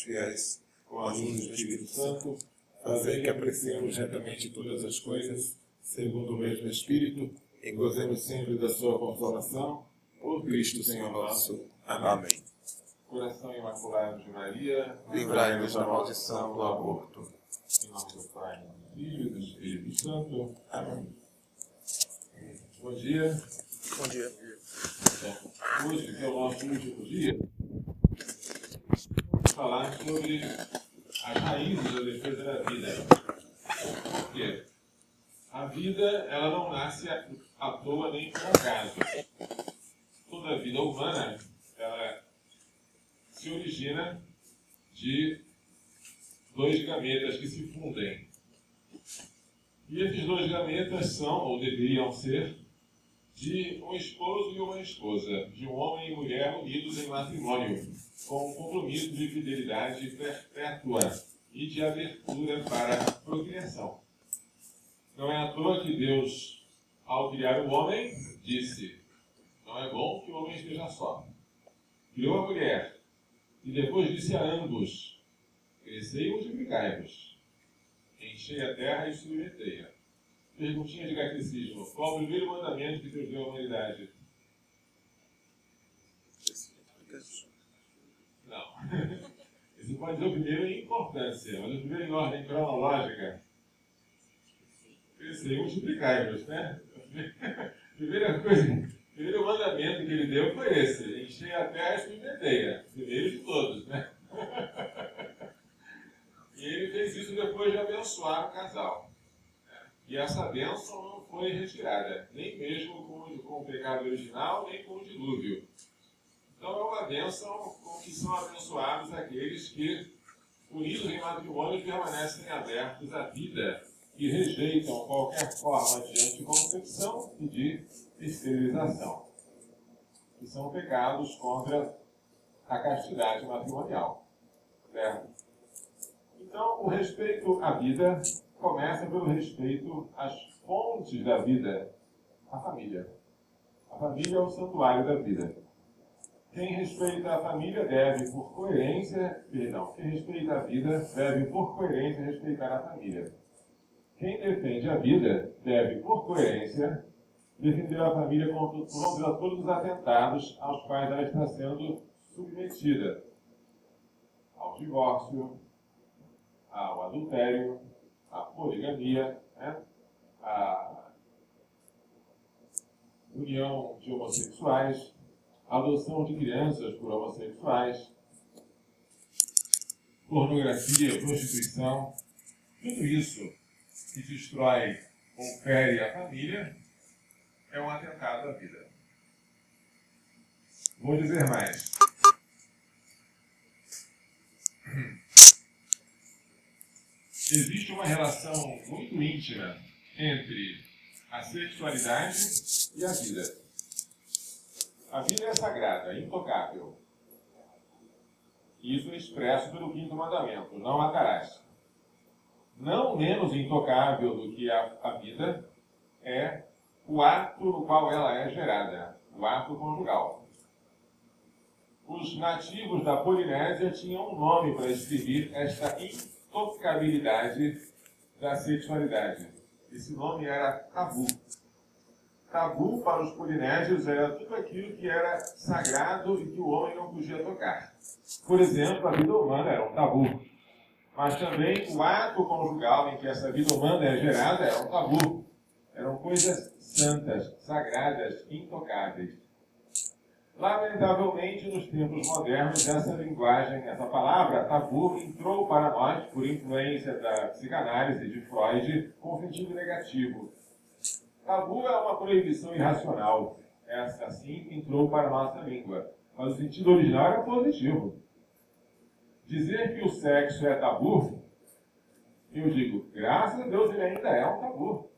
vossos fiéis, com a ajuda do Espírito Santo, fazer que apreciemos retamente todas as coisas, segundo o mesmo Espírito, e gozemos sempre da sua consolação, por Cristo Senhor nosso. Amém. Coração Imaculado de Maria, livrai-nos da maldição do aborto. Em nome do Pai, do Filho e do Espírito Santo. Amém. Bom dia. Bom dia. Hoje, que é o nosso último dia, falar sobre as raízes da defesa da vida. Por quê? A vida, ela não nasce à toa nem por acaso. Toda a vida humana, ela se origina de dois gametas que se fundem. E esses dois gametas são, ou deveriam ser, de um esposo e uma esposa, de um homem e mulher unidos em matrimônio, com um compromisso de fidelidade perpétua e de abertura para a procriação. Não é à toa que Deus, ao criar o homem, disse: Não é bom que o homem esteja só. Criou a mulher e depois disse a ambos: Crescei e multiplicai-vos, enchei a terra e submetei-a Perguntinha de catecismo. Qual o primeiro mandamento que Deus deu à humanidade? Não. Esse pode dizer o primeiro em importância, mas o primeiro em ordem cronológica. E multiplicai-vos, né? Primeira coisa, primeiro mandamento que ele deu foi esse: encher a terra e submeteia. Primeiro de todos, né? E ele fez isso depois de abençoar o casal. E essa bênção não foi retirada, nem mesmo com, com o pecado original, nem com o dilúvio. Então é uma bênção com que são abençoados aqueles que, unidos em matrimônio, permanecem abertos à vida e rejeitam qualquer forma de anticoncepção e de esterilização, que são pecados contra a castidade matrimonial. Certo? Então, o respeito à vida começa pelo respeito às fontes da vida, a família. A família é o santuário da vida. Quem respeita a família deve, por coerência, perdão, quem respeita a vida deve, por coerência, respeitar a família. Quem defende a vida deve, por coerência, defender a família contra, todos os atentados aos quais ela está sendo submetida. Ao divórcio, ao adultério, a poligamia, né? a união de homossexuais, a adoção de crianças por homossexuais, pornografia, prostituição, tudo isso que destrói ou fere a família é um atentado à vida. Vou dizer mais. Existe uma relação muito íntima entre a sexualidade e a vida. A vida é sagrada, intocável. Isso é expresso pelo quinto mandamento, não matarás. Não menos intocável do que a, a vida é o ato no qual ela é gerada, o ato conjugal. Os nativos da Polinésia tinham um nome para escrever esta intocabilidade da sexualidade. Esse nome era tabu. Tabu para os polinésios era tudo aquilo que era sagrado e que o homem não podia tocar. Por exemplo, a vida humana era um tabu. Mas também o ato conjugal em que essa vida humana é gerada era um tabu. Eram coisas santas, sagradas, intocáveis. Lamentavelmente, nos tempos modernos, essa linguagem, essa palavra tabu entrou para nós por influência da psicanálise de Freud com sentido negativo. Tabu é uma proibição irracional. Essa, assim, entrou para a nossa língua. Mas o sentido original era positivo. Dizer que o sexo é tabu, eu digo, graças a Deus ele ainda é um tabu.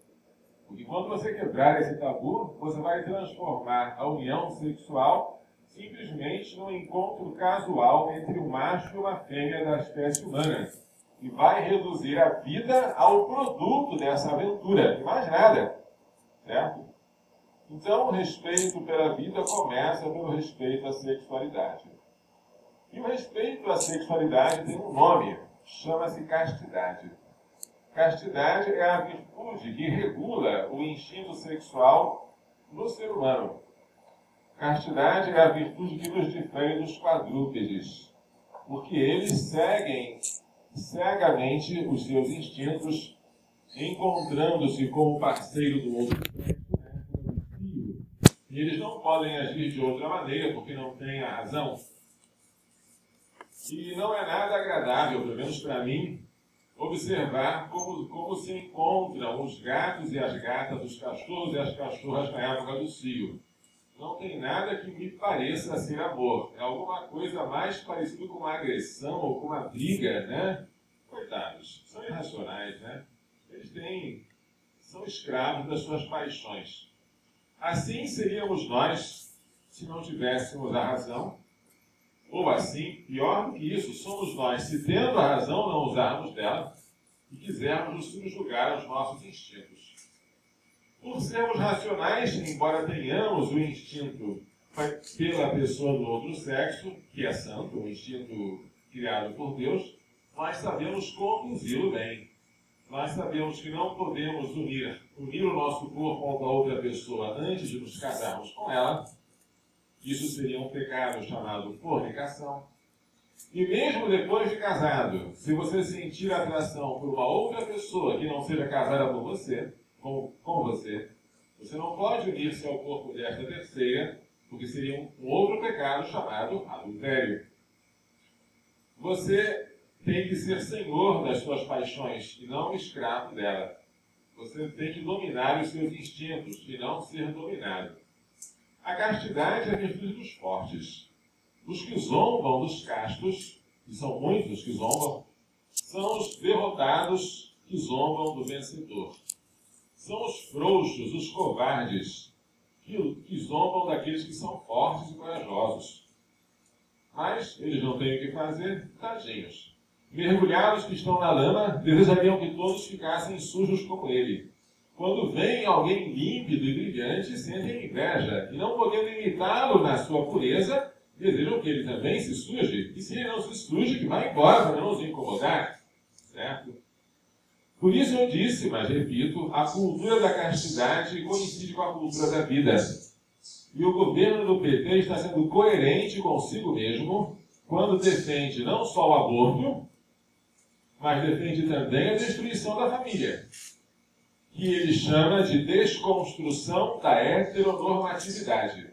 Porque quando você quebrar esse tabu, você vai transformar a união sexual simplesmente num encontro casual entre um macho e uma fêmea da espécie humana. E vai reduzir a vida ao produto dessa aventura, e mais nada. Certo? Então, o respeito pela vida começa pelo respeito à sexualidade. E o respeito à sexualidade tem um nome, chama-se castidade. Castidade é a virtude que regula o instinto sexual no ser humano. Castidade é a virtude que nos difere dos quadrúpedes, porque eles seguem cegamente os seus instintos, encontrando-se com o parceiro do outro e eles não podem agir de outra maneira porque não têm a razão. E não é nada agradável, pelo menos para mim, observar como, como se encontram os gatos e as gatas, os cachorros e as cachorras na época do cio. Não tem nada que me pareça ser amor. É alguma coisa mais parecida com uma agressão ou com uma briga, né? Coitados, são irracionais, né? Eles têm, são escravos das suas paixões. Assim seríamos nós se não tivéssemos a razão. Ou assim, pior do que isso, somos nós se tendo a razão não usarmos dela e quisermos subjugar aos nossos instintos. Por sermos racionais, embora tenhamos o instinto pela pessoa do outro sexo, que é santo, o instinto criado por Deus, nós sabemos conduzi-lo bem nós sabemos que não podemos unir, unir o nosso corpo ao da outra pessoa antes de nos casarmos com ela. Isso seria um pecado chamado fornicação. E mesmo depois de casado, se você sentir atração por uma outra pessoa que não seja casada com você, com, com você, você não pode unir-se ao corpo desta terceira, porque seria um, um outro pecado chamado adultério. Você tem que ser senhor das suas paixões e não escravo dela. Você tem que dominar os seus instintos e não ser dominado. A castidade é a virtude dos fortes. Os que zombam dos castos, e são muitos que zombam, são os derrotados que zombam do vencedor. São os frouxos, os covardes, que, que zombam daqueles que são fortes e corajosos. Mas eles não têm o que fazer, tadinhos mergulhados que estão na lama, desejariam que todos ficassem sujos como ele. Quando vem alguém límpido e brilhante, sentem inveja, e não podendo imitá-lo na sua pureza, desejam que ele também se suje, e se ele não se suje, que vá embora para não os incomodar. Certo? Por isso eu disse, mas repito, a cultura da castidade coincide com a cultura da vida. E o governo do PT está sendo coerente consigo mesmo quando defende não só o aborto, mas defende também a destruição da família, que ele chama de desconstrução da heteronormatividade.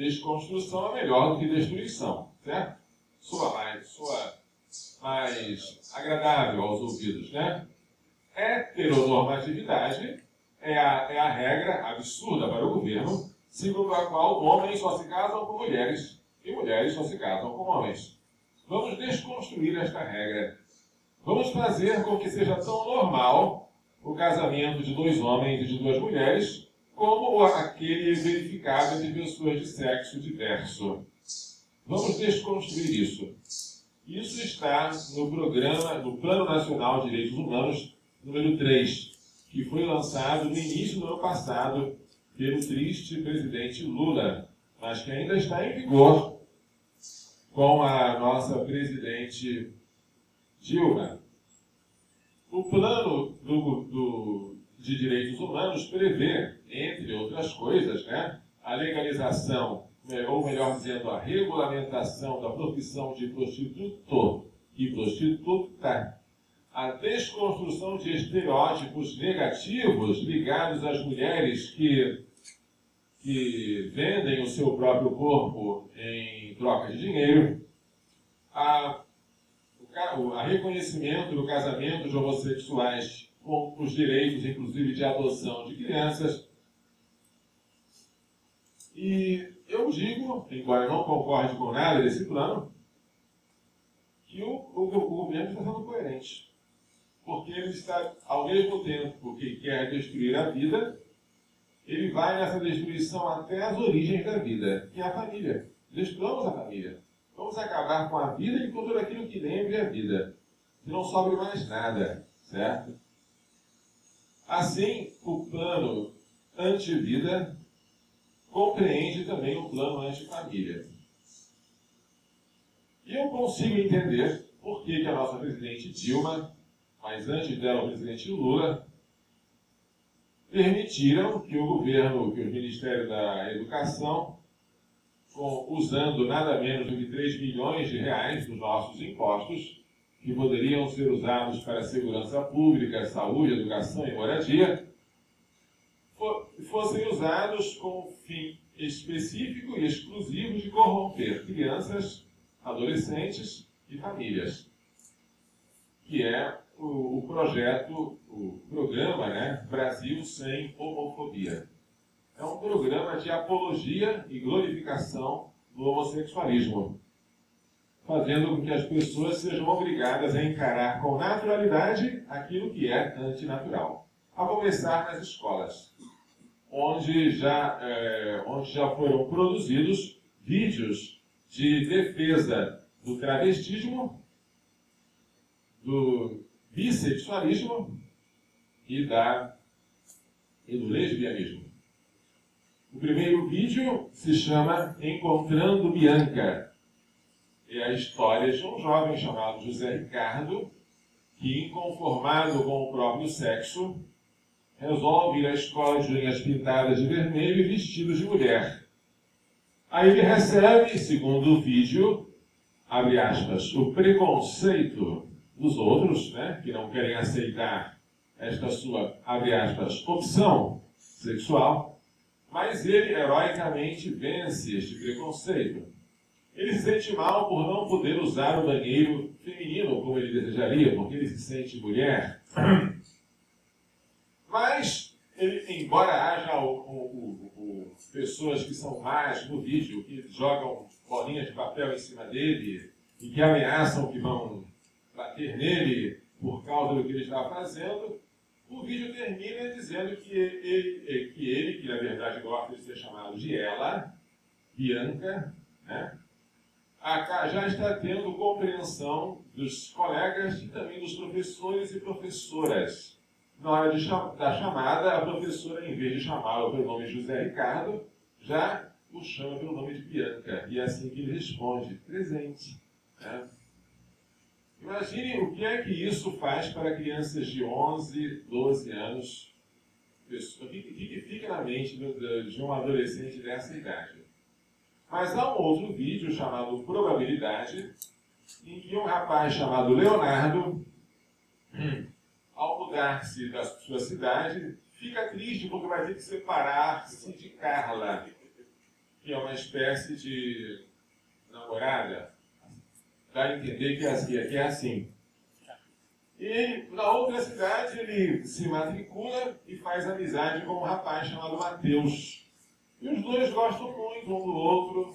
Desconstrução é melhor do que destruição, certo? Soa mais, soa mais agradável aos ouvidos, né? Heteronormatividade é a, é a regra absurda para o governo, segundo a qual homens só se casam com mulheres e mulheres só se casam com homens. Vamos desconstruir esta regra Vamos fazer com que seja tão normal o casamento de dois homens e de duas mulheres como aquele verificado entre pessoas de sexo diverso. Vamos desconstruir isso. Isso está no programa, no Plano Nacional de Direitos Humanos, número 3, que foi lançado no início do ano passado pelo triste presidente Lula, mas que ainda está em vigor com a nossa presidente Dilma, o plano do, do, de direitos humanos prevê, entre outras coisas, né, a legalização, ou melhor dizendo, a regulamentação da profissão de prostituto e prostituta, a desconstrução de estereótipos negativos ligados às mulheres que, que vendem o seu próprio corpo em troca de dinheiro, a a reconhecimento do casamento de homossexuais com os direitos, inclusive, de adoção de crianças. E eu digo, embora eu não concorde com nada desse plano, que o, o, o governo está sendo coerente. Porque ele está, ao mesmo tempo que quer destruir a vida, ele vai nessa destruição até as origens da vida, que é a família. Destruamos a família. Vamos acabar com a vida e com tudo aquilo que lembre a vida. Que não sobre mais nada, certo? Assim, o plano anti-vida compreende também o plano anti-família. E eu consigo entender por que, que a nossa presidente Dilma, mas antes dela o presidente Lula, permitiram que o governo, que o Ministério da Educação, com, usando nada menos do que 3 bilhões de reais dos nossos impostos, que poderiam ser usados para segurança pública, saúde, educação e moradia, fossem usados com fim específico e exclusivo de corromper crianças, adolescentes e famílias, que é o, o projeto, o programa né, Brasil Sem Homofobia. É um programa de apologia e glorificação do homossexualismo, fazendo com que as pessoas sejam obrigadas a encarar com naturalidade aquilo que é antinatural, a começar nas escolas onde já, é, onde já foram produzidos vídeos de defesa do travestismo, do bissexualismo e, da, e do lesbianismo. O primeiro vídeo se chama Encontrando Bianca. É a história de um jovem chamado José Ricardo, que, inconformado com o próprio sexo, resolve ir à escola de unhas pintadas de vermelho e vestidos de mulher. Aí ele recebe, segundo o vídeo, abre aspas, o preconceito dos outros, né, que não querem aceitar esta sua, abre aspas, opção sexual, mas ele heroicamente vence este preconceito. Ele se sente mal por não poder usar o banheiro feminino como ele desejaria, porque ele se sente mulher. Mas, ele, embora haja o, o, o, pessoas que são más no vídeo, que jogam bolinhas de papel em cima dele e que ameaçam que vão bater nele por causa do que ele está fazendo, o vídeo termina dizendo que ele, que, ele, que na verdade gosta de ser chamado de ela, Bianca, né, já está tendo compreensão dos colegas e também dos professores e professoras na hora cham da chamada, a professora, em vez de chamá-lo pelo nome de José Ricardo, já o chama pelo nome de Bianca. E é assim que ele responde: presente. Né? Imagine o que é que isso faz para crianças de 11, 12 anos. O que fica na mente de um adolescente dessa idade? Mas há um outro vídeo chamado Probabilidade, em que um rapaz chamado Leonardo ao mudar-se da sua cidade, fica triste porque vai ter que separar-se de Carla, que é uma espécie de namorada. Dá a entender que é assim. Que é assim. E na outra cidade ele se matricula e faz amizade com um rapaz chamado Mateus. E os dois gostam muito um do outro,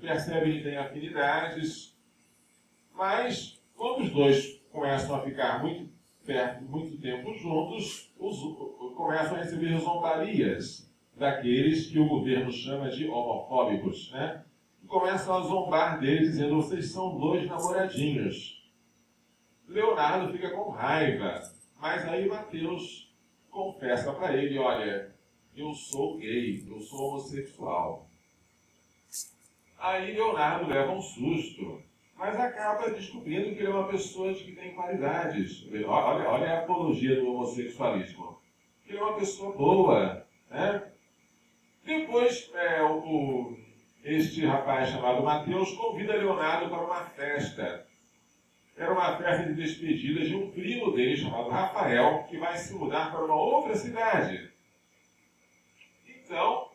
percebem que têm afinidades, mas quando os dois começam a ficar muito perto, muito tempo juntos, os, começam a receber zombarias daqueles que o governo chama de homofóbicos, né? E começam a zombar deles, dizendo: vocês são dois namoradinhos. Leonardo fica com raiva, mas aí Mateus confessa para ele: olha, eu sou gay, eu sou homossexual. Aí Leonardo leva um susto mas acaba descobrindo que ele é uma pessoa que tem qualidades. Olha, olha a apologia do homossexualismo. Ele é uma pessoa boa. Né? Depois, é, o, este rapaz chamado Mateus convida Leonardo para uma festa. Era uma festa de despedida de um primo dele chamado Rafael, que vai se mudar para uma outra cidade. Então,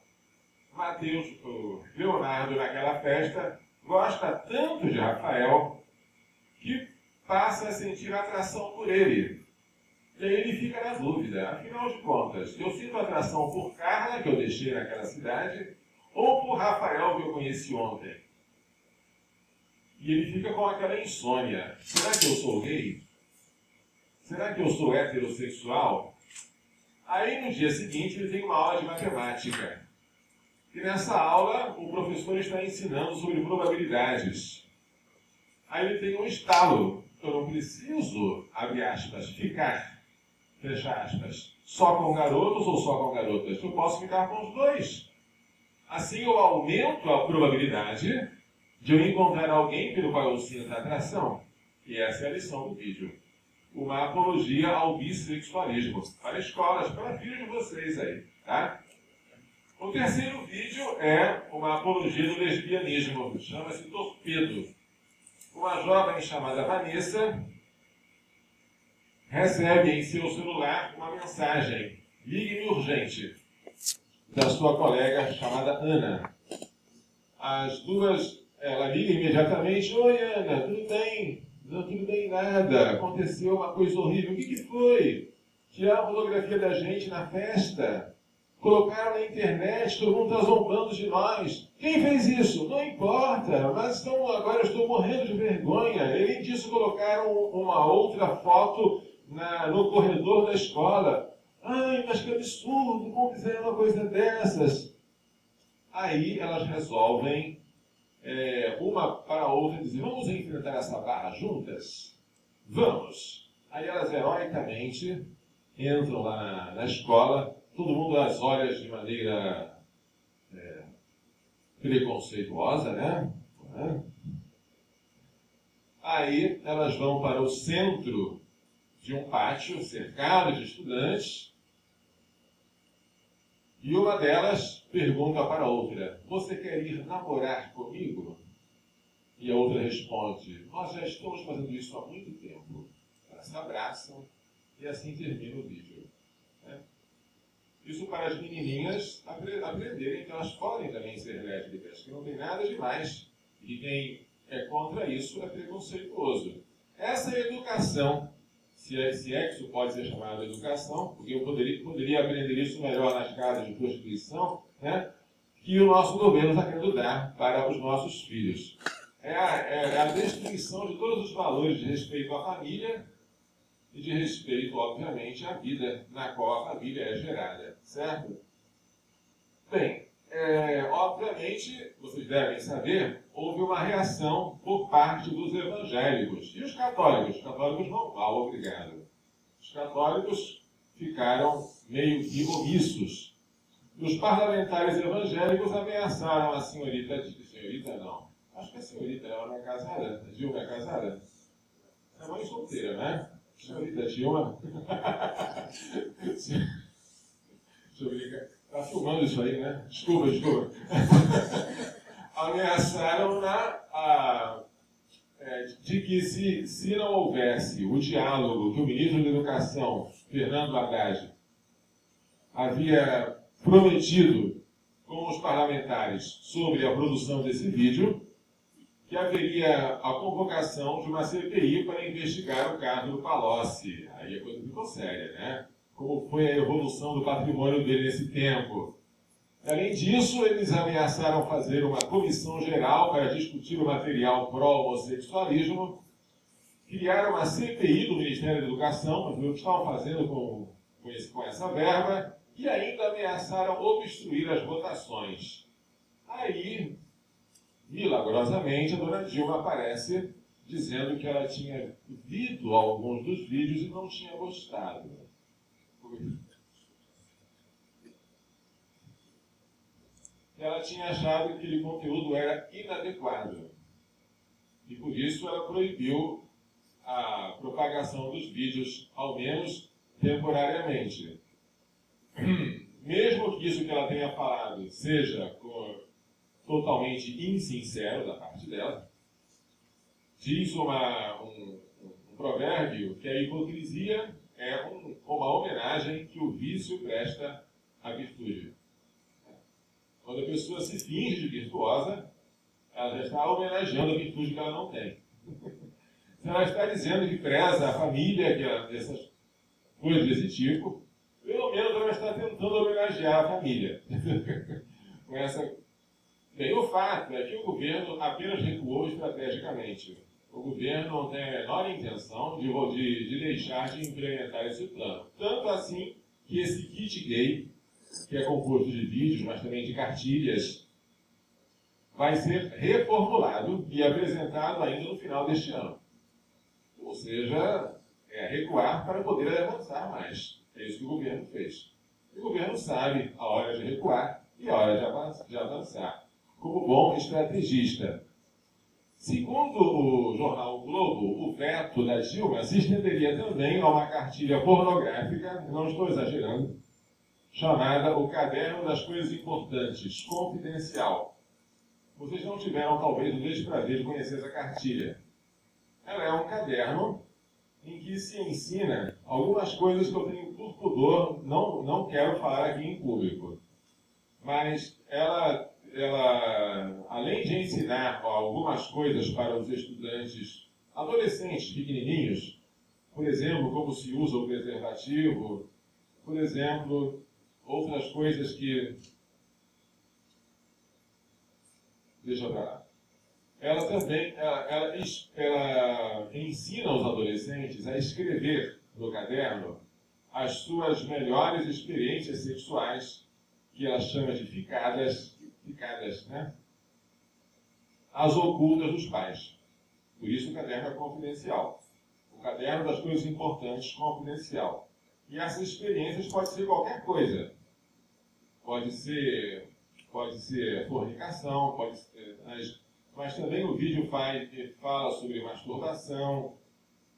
Mateus, Leonardo, naquela festa, gosta tanto de Rafael que passa a sentir atração por ele. E aí ele fica na dúvida, afinal de contas, eu sinto atração por Carla, que eu deixei naquela cidade, ou por Rafael, que eu conheci ontem? E ele fica com aquela insônia. Será que eu sou gay? Será que eu sou heterossexual? Aí no dia seguinte ele tem uma aula de matemática. E nessa aula, o professor está ensinando sobre probabilidades. Aí ele tem um estalo. Eu não preciso, abre aspas, ficar, fecha aspas, só com garotos ou só com garotas. Eu posso ficar com os dois. Assim eu aumento a probabilidade de eu encontrar alguém pelo qual eu sinto atração. E essa é a lição do vídeo. Uma apologia ao bissexualismo. Para escolas, para filhos de vocês aí, tá? O terceiro vídeo é uma apologia do lesbianismo. Chama-se Torpedo. Uma jovem chamada Vanessa recebe em seu celular uma mensagem: ligue-me urgente, da sua colega chamada Ana. As duas, ela liga imediatamente: Oi, Ana, tudo bem? Não, tudo bem, nada. Aconteceu uma coisa horrível. O que, que foi? Tiraram a fotografia da gente na festa. Colocaram na internet, todo mundo está zombando de nós. Quem fez isso? Não importa, mas estão, agora estou morrendo de vergonha. Além disso, colocaram uma outra foto na, no corredor da escola. Ai, mas que absurdo, como fizeram uma coisa dessas? Aí elas resolvem, é, uma para a outra, dizer: vamos enfrentar essa barra juntas? Vamos. Aí elas heroicamente entram lá na, na escola, todo mundo as olha de maneira é, preconceituosa, né? Aí elas vão para o centro de um pátio cercado de estudantes. E uma delas pergunta para a outra: Você quer ir namorar comigo? E a outra responde: Nós já estamos fazendo isso há muito tempo. Elas se abraçam e assim termina o vídeo. Né? Isso para as menininhas aprenderem que elas podem também ser lésbicas, que não tem nada demais. E quem é contra isso é preconceituoso. Essa é a educação se é, se é que isso pode ser chamado de educação, porque eu poderia, poderia aprender isso melhor nas casas de prostituição, né, que o nosso governo está querendo dar para os nossos filhos. É a, é a destruição de todos os valores de respeito à família e de respeito, obviamente, à vida na qual a família é gerada, certo? Bem, é, obviamente, vocês devem saber, houve uma reação por parte dos evangélicos. E os católicos? Os católicos não mal, obrigado. Os católicos ficaram meio que omissos. Os parlamentares evangélicos ameaçaram a senhorita, senhorita não, acho que a senhorita, ela é casada, a Dilma é casada? É mãe solteira, né? Senhorita Dilma. Deixa eu brincar. Está filmando isso aí, né? Desculpa, desculpa. Ameaçaram na, a, é, de que se, se não houvesse o diálogo que o ministro da Educação, Fernando Haddad, havia prometido com os parlamentares sobre a produção desse vídeo, que haveria a convocação de uma CPI para investigar o caso do Palocci. Aí a coisa ficou séria, né? Como foi a evolução do patrimônio dele nesse tempo. Além disso, eles ameaçaram fazer uma comissão geral para discutir o material pró-homossexualismo, criaram uma CPI do Ministério da Educação, ver o que estavam fazendo com, com, esse, com essa verba, e ainda ameaçaram obstruir as votações. Aí, milagrosamente, a dona Dilma aparece dizendo que ela tinha visto alguns dos vídeos e não tinha gostado. Ela tinha achado que aquele conteúdo era inadequado. E por isso ela proibiu a propagação dos vídeos, ao menos temporariamente. Mesmo que isso que ela tenha falado seja totalmente insincero da parte dela, diz uma, um, um provérbio que a hipocrisia é um, uma homenagem que o vício presta à virtude. Quando a pessoa se finge virtuosa, ela já está homenageando a virtude que ela não tem. Se ela está dizendo que preza a família, que ela, essas coisas desse tipo, pelo menos ela está tentando homenagear a família. Com essa... Bem, o fato é que o governo apenas recuou estrategicamente o governo não tem a menor intenção de, de, de deixar de implementar esse plano. Tanto assim que esse kit gay, que é composto de vídeos, mas também de cartilhas, vai ser reformulado e apresentado ainda no final deste ano. Ou seja, é recuar para poder avançar mais. É isso que o governo fez. O governo sabe a hora de recuar e a hora de avançar. Como bom estrategista, Segundo o jornal Globo, o veto da Dilma se estenderia também a uma cartilha pornográfica, não estou exagerando, chamada O Caderno das Coisas Importantes, Confidencial. Vocês não tiveram, talvez, o desprazer de conhecer essa cartilha. Ela é um caderno em que se ensina algumas coisas que eu tenho por pudor, não, não quero falar aqui em público. Mas ela ela, além de ensinar algumas coisas para os estudantes adolescentes pequenininhos, por exemplo, como se usa o preservativo, por exemplo, outras coisas que. Deixa eu lá. Ela também ela, ela, ela ensina os adolescentes a escrever no caderno as suas melhores experiências sexuais, que ela chama de ficadas ficadas, né? As ocultas dos pais. Por isso o caderno é confidencial. O caderno das coisas importantes, confidencial. E essas experiências podem ser qualquer coisa. Pode ser, pode ser fornicação, pode ser, mas, mas também o vídeo faz, fala sobre masturbação.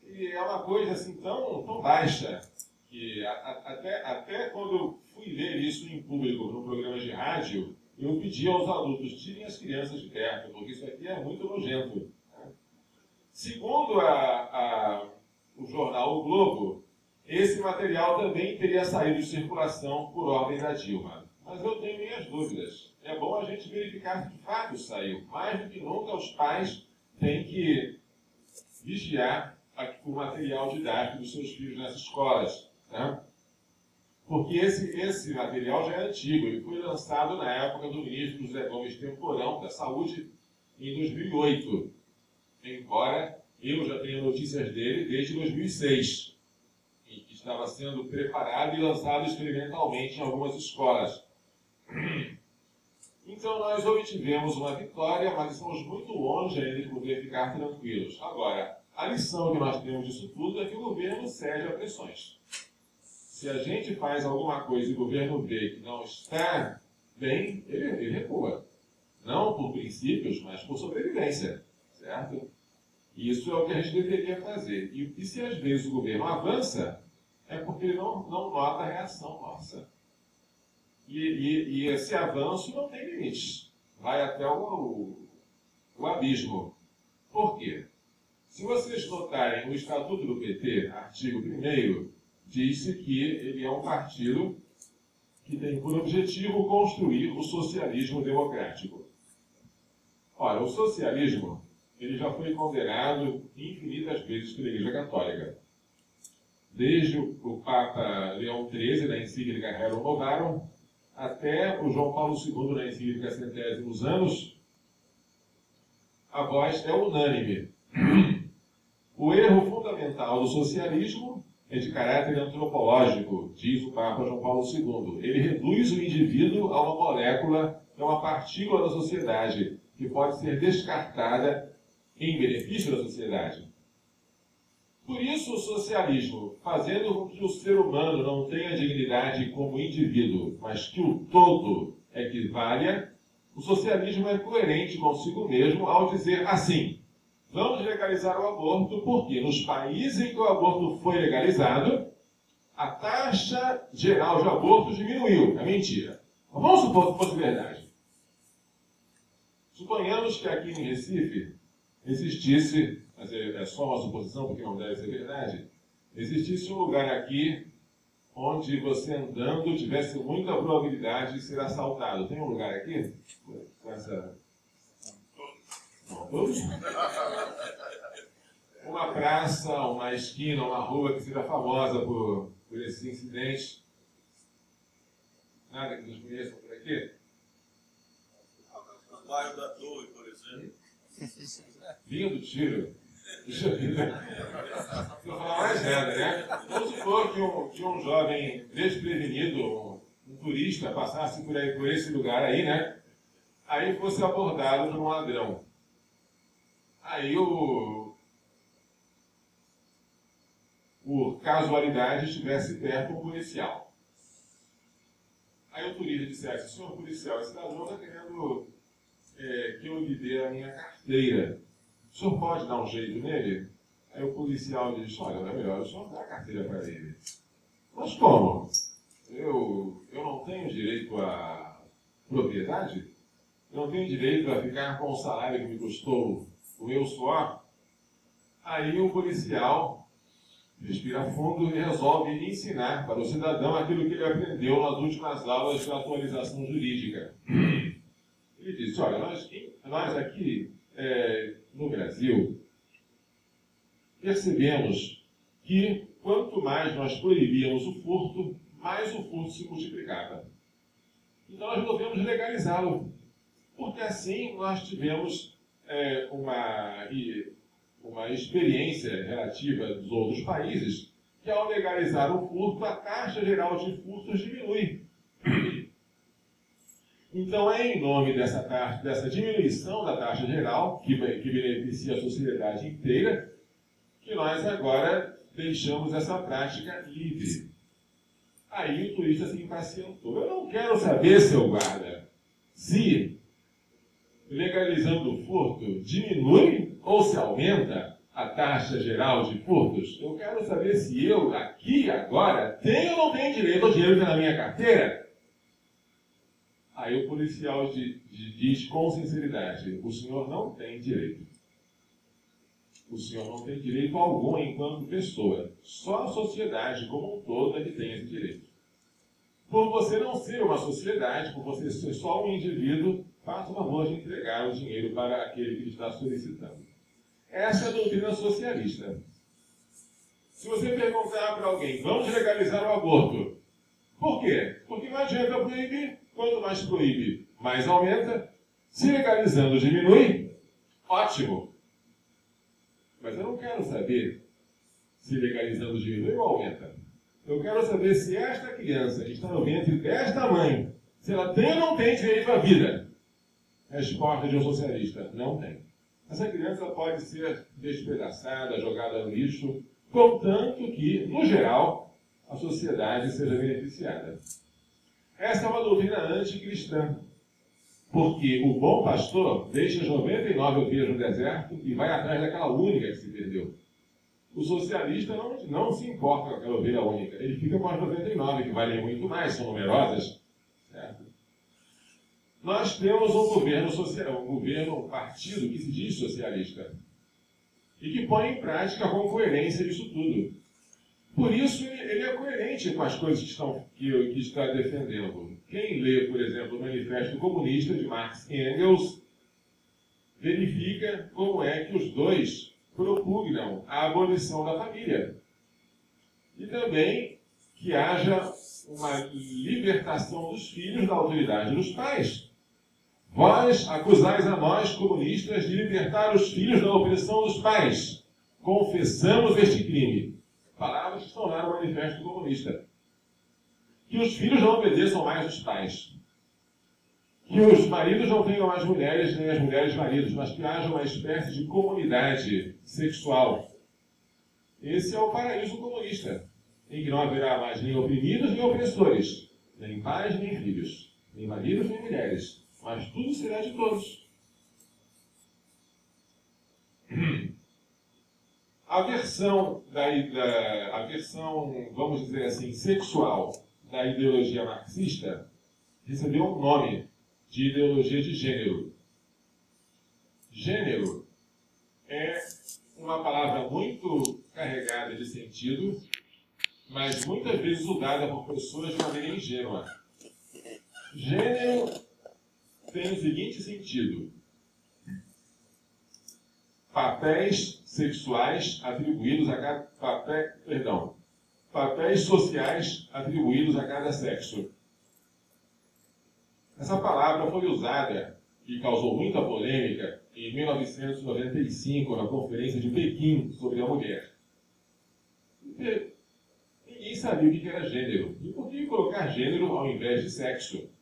E é uma coisa assim tão, tão baixa que a, a, até, até quando eu fui ver isso em público no programa de rádio, eu pedi aos adultos, tirem as crianças de perto, porque isso aqui é muito nojento. Né? Segundo a, a, o jornal O Globo, esse material também teria saído de circulação por ordem da Dilma. Mas eu tenho minhas dúvidas. É bom a gente verificar que de fato saiu. Mais do que nunca, os pais têm que vigiar o material didático dos seus filhos nessas escolas. Né? Porque esse, esse material já é antigo, ele foi lançado na época do ministro José Gomes Temporão da Saúde em 2008. Embora eu já tenha notícias dele desde 2006, em que estava sendo preparado e lançado experimentalmente em algumas escolas. Então nós obtivemos uma vitória, mas estamos muito longe ainda de poder ficar tranquilos. Agora, a lição que nós temos disso tudo é que o governo cede a pressões se a gente faz alguma coisa e o governo vê que não está bem, ele, ele recua. Não por princípios, mas por sobrevivência. Certo? Isso é o que a gente deveria fazer. E, e se às vezes o governo avança, é porque ele não, não nota a reação nossa. E, e, e, esse avanço não tem limites. Vai até o, o, o abismo. Por quê? Se vocês notarem o Estatuto do PT, artigo 1 disse que ele é um partido que tem por objetivo construir o socialismo democrático. Ora, o socialismo ele já foi condenado infinitas vezes pela Igreja Católica. Desde o Papa Leão XIII, na encíclica Rerum Novarum, até o João Paulo II, na encíclica Centésimos Anos, a voz é unânime. O erro fundamental do socialismo é de caráter antropológico, diz o Papa João Paulo II. Ele reduz o indivíduo a uma molécula, a uma partícula da sociedade, que pode ser descartada em benefício da sociedade. Por isso, o socialismo, fazendo com que o ser humano não tenha dignidade como indivíduo, mas que o todo equivalha, o socialismo é coerente consigo mesmo ao dizer assim: Vamos legalizar o aborto porque nos países em que o aborto foi legalizado, a taxa geral de aborto diminuiu. É mentira. Mas vamos supor que fosse verdade. Suponhamos que aqui em Recife existisse, mas é, é só uma suposição porque não deve ser verdade, existisse um lugar aqui onde você andando tivesse muita probabilidade de ser assaltado. Tem um lugar aqui com essa uma praça, uma esquina, uma rua que seja famosa por, por esse incidente. Nada que nos conheçam por aqui? O bairro da Torre, por exemplo. Vinha do tiro. Puxa vida. Não falar mais nada, né? Vamos supor que um, que um jovem desprevenido, um, um turista, passasse por, aí, por esse lugar aí, né? Aí fosse abordado por um ladrão. Aí o, por casualidade estivesse perto um policial. Aí o turista dissesse, senhor policial, esse ladrão está querendo é, que eu lhe dê a minha carteira. o senhor pode dar um jeito nele? Aí o policial diz, olha, é melhor o senhor dar a carteira para ele. Mas como? Eu, eu não tenho direito à propriedade? Eu não tenho direito a ficar com o salário que me custou o meu suor? Aí o policial respira fundo e resolve ensinar para o cidadão aquilo que ele aprendeu nas últimas aulas de atualização jurídica. Ele disse, olha, nós, nós aqui é, no Brasil percebemos que quanto mais nós proibíamos o furto, mais o furto se multiplicava. Então nós resolvemos legalizá-lo, porque assim nós tivemos é, uma, uma experiência relativa dos outros países, que ao legalizar o furto, a taxa geral de furtos diminui. Então é em nome dessa, taxa, dessa diminuição da taxa geral, que, que beneficia a sociedade inteira, que nós agora deixamos essa prática livre. Aí o turista se impacientou. Eu não quero saber, seu guarda, se legalizando o furto diminui ou se aumenta a taxa geral de furtos. Eu quero saber se eu, aqui, agora, tenho ou não tenho direito ao dinheiro que está na minha carteira. Aí o policial diz com sinceridade: o senhor não tem direito. O senhor não tem direito algum enquanto pessoa. Só a sociedade como um todo é que tem esse direito. Por você não ser uma sociedade, por você ser só um indivíduo, faça o favor de entregar o dinheiro para aquele que está solicitando. Essa é a doutrina socialista. Se você perguntar para alguém, vamos legalizar o aborto. Por quê? Porque não adianta proibir. Quanto mais proíbe, mais aumenta. Se legalizando diminui, ótimo. Mas eu não quero saber se legalizando diminui ou aumenta. Eu quero saber se esta criança que está no ventre desta mãe, se ela tem ou não tem direito à vida. Resposta de um socialista: não tem. Essa criança pode ser despedaçada, jogada no lixo, contanto que, no geral, a sociedade seja beneficiada. Essa é uma doutrina anticristã. Porque o bom pastor deixa as 99 ovelhas no deserto e vai atrás daquela única que se perdeu. O socialista não, não se importa com aquela ovelha única. Ele fica com as 99, que valem muito mais, são numerosas. Nós temos um governo social, um governo, um partido que se diz socialista. E que põe em prática com coerência isso tudo. Por isso, ele é coerente com as coisas que, estão, que, que está defendendo. Quem lê, por exemplo, o Manifesto Comunista de Marx e Engels, verifica como é que os dois propugnam a abolição da família. E também que haja uma libertação dos filhos da autoridade dos pais. Vós acusais a nós, comunistas, de libertar os filhos da opressão dos pais. Confessamos este crime palavras que estão lá no Manifesto Comunista. Que os filhos não obedeçam mais os pais. Que os maridos não tenham mais mulheres, nem as mulheres maridos, mas que haja uma espécie de comunidade sexual. Esse é o paraíso comunista, em que não haverá mais nem oprimidos nem opressores, nem pais nem filhos, nem maridos nem mulheres, mas tudo será de todos. A versão, da, da, a versão, vamos dizer assim, sexual da ideologia marxista recebeu um nome de ideologia de gênero. Gênero é uma palavra muito carregada de sentido, mas muitas vezes usada por pessoas de maneira ingênua. Gênero tem o seguinte sentido: papéis sexuais atribuídos a cada papel, perdão, papéis sociais atribuídos a cada sexo. Essa palavra foi usada e causou muita polêmica em 1995 na Conferência de Pequim sobre a mulher. Ninguém sabia o que era gênero. E por que colocar gênero ao invés de sexo?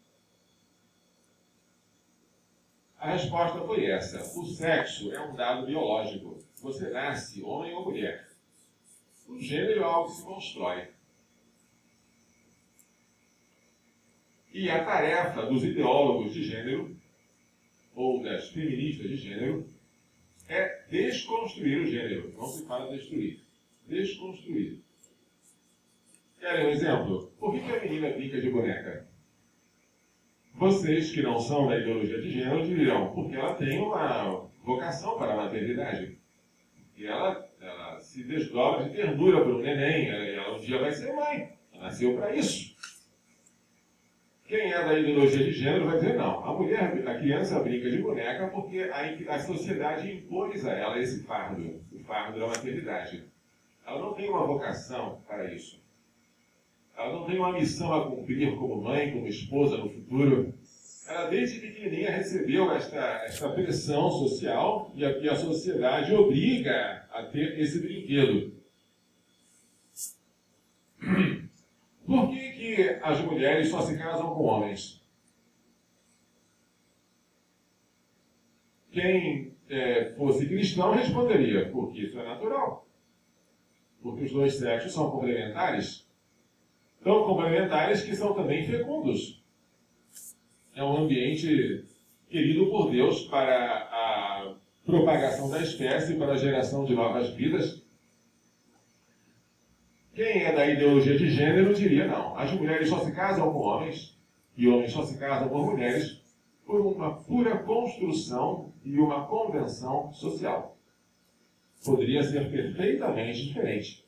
A resposta foi essa. O sexo é um dado biológico. Você nasce homem ou mulher. O gênero é algo que se constrói. E a tarefa dos ideólogos de gênero, ou das feministas de gênero, é desconstruir o gênero. Não se fala destruir. Desconstruir. Querem um exemplo? Por que, a menina brinca de boneca? Vocês que não são da ideologia de gênero dirão, porque ela tem uma vocação para a maternidade. E ela, ela se desdobra de ternura para o neném. Ela, ela um dia vai ser mãe. Ela nasceu para isso. Quem é da ideologia de gênero vai dizer não. A mulher, a criança brinca de boneca porque a, a sociedade impôs a ela esse fardo, o fardo da maternidade. Ela não tem uma vocação para isso. Ela não tem uma missão a cumprir como mãe, como esposa no futuro. Ela desde pequenininha recebeu esta, esta pressão social e a, e a sociedade obriga a ter esse brinquedo. Por que, que as mulheres só se casam com homens? Quem é, fosse cristão responderia, porque isso é natural. Porque os dois sexos são complementares. Tão complementares que são também fecundos. É um ambiente querido por Deus para a propagação da espécie, para a geração de novas vidas quem é da ideologia de gênero diria não. As mulheres só se casam com homens e homens só se casam com mulheres por uma pura construção e uma convenção social. Poderia ser perfeitamente diferente.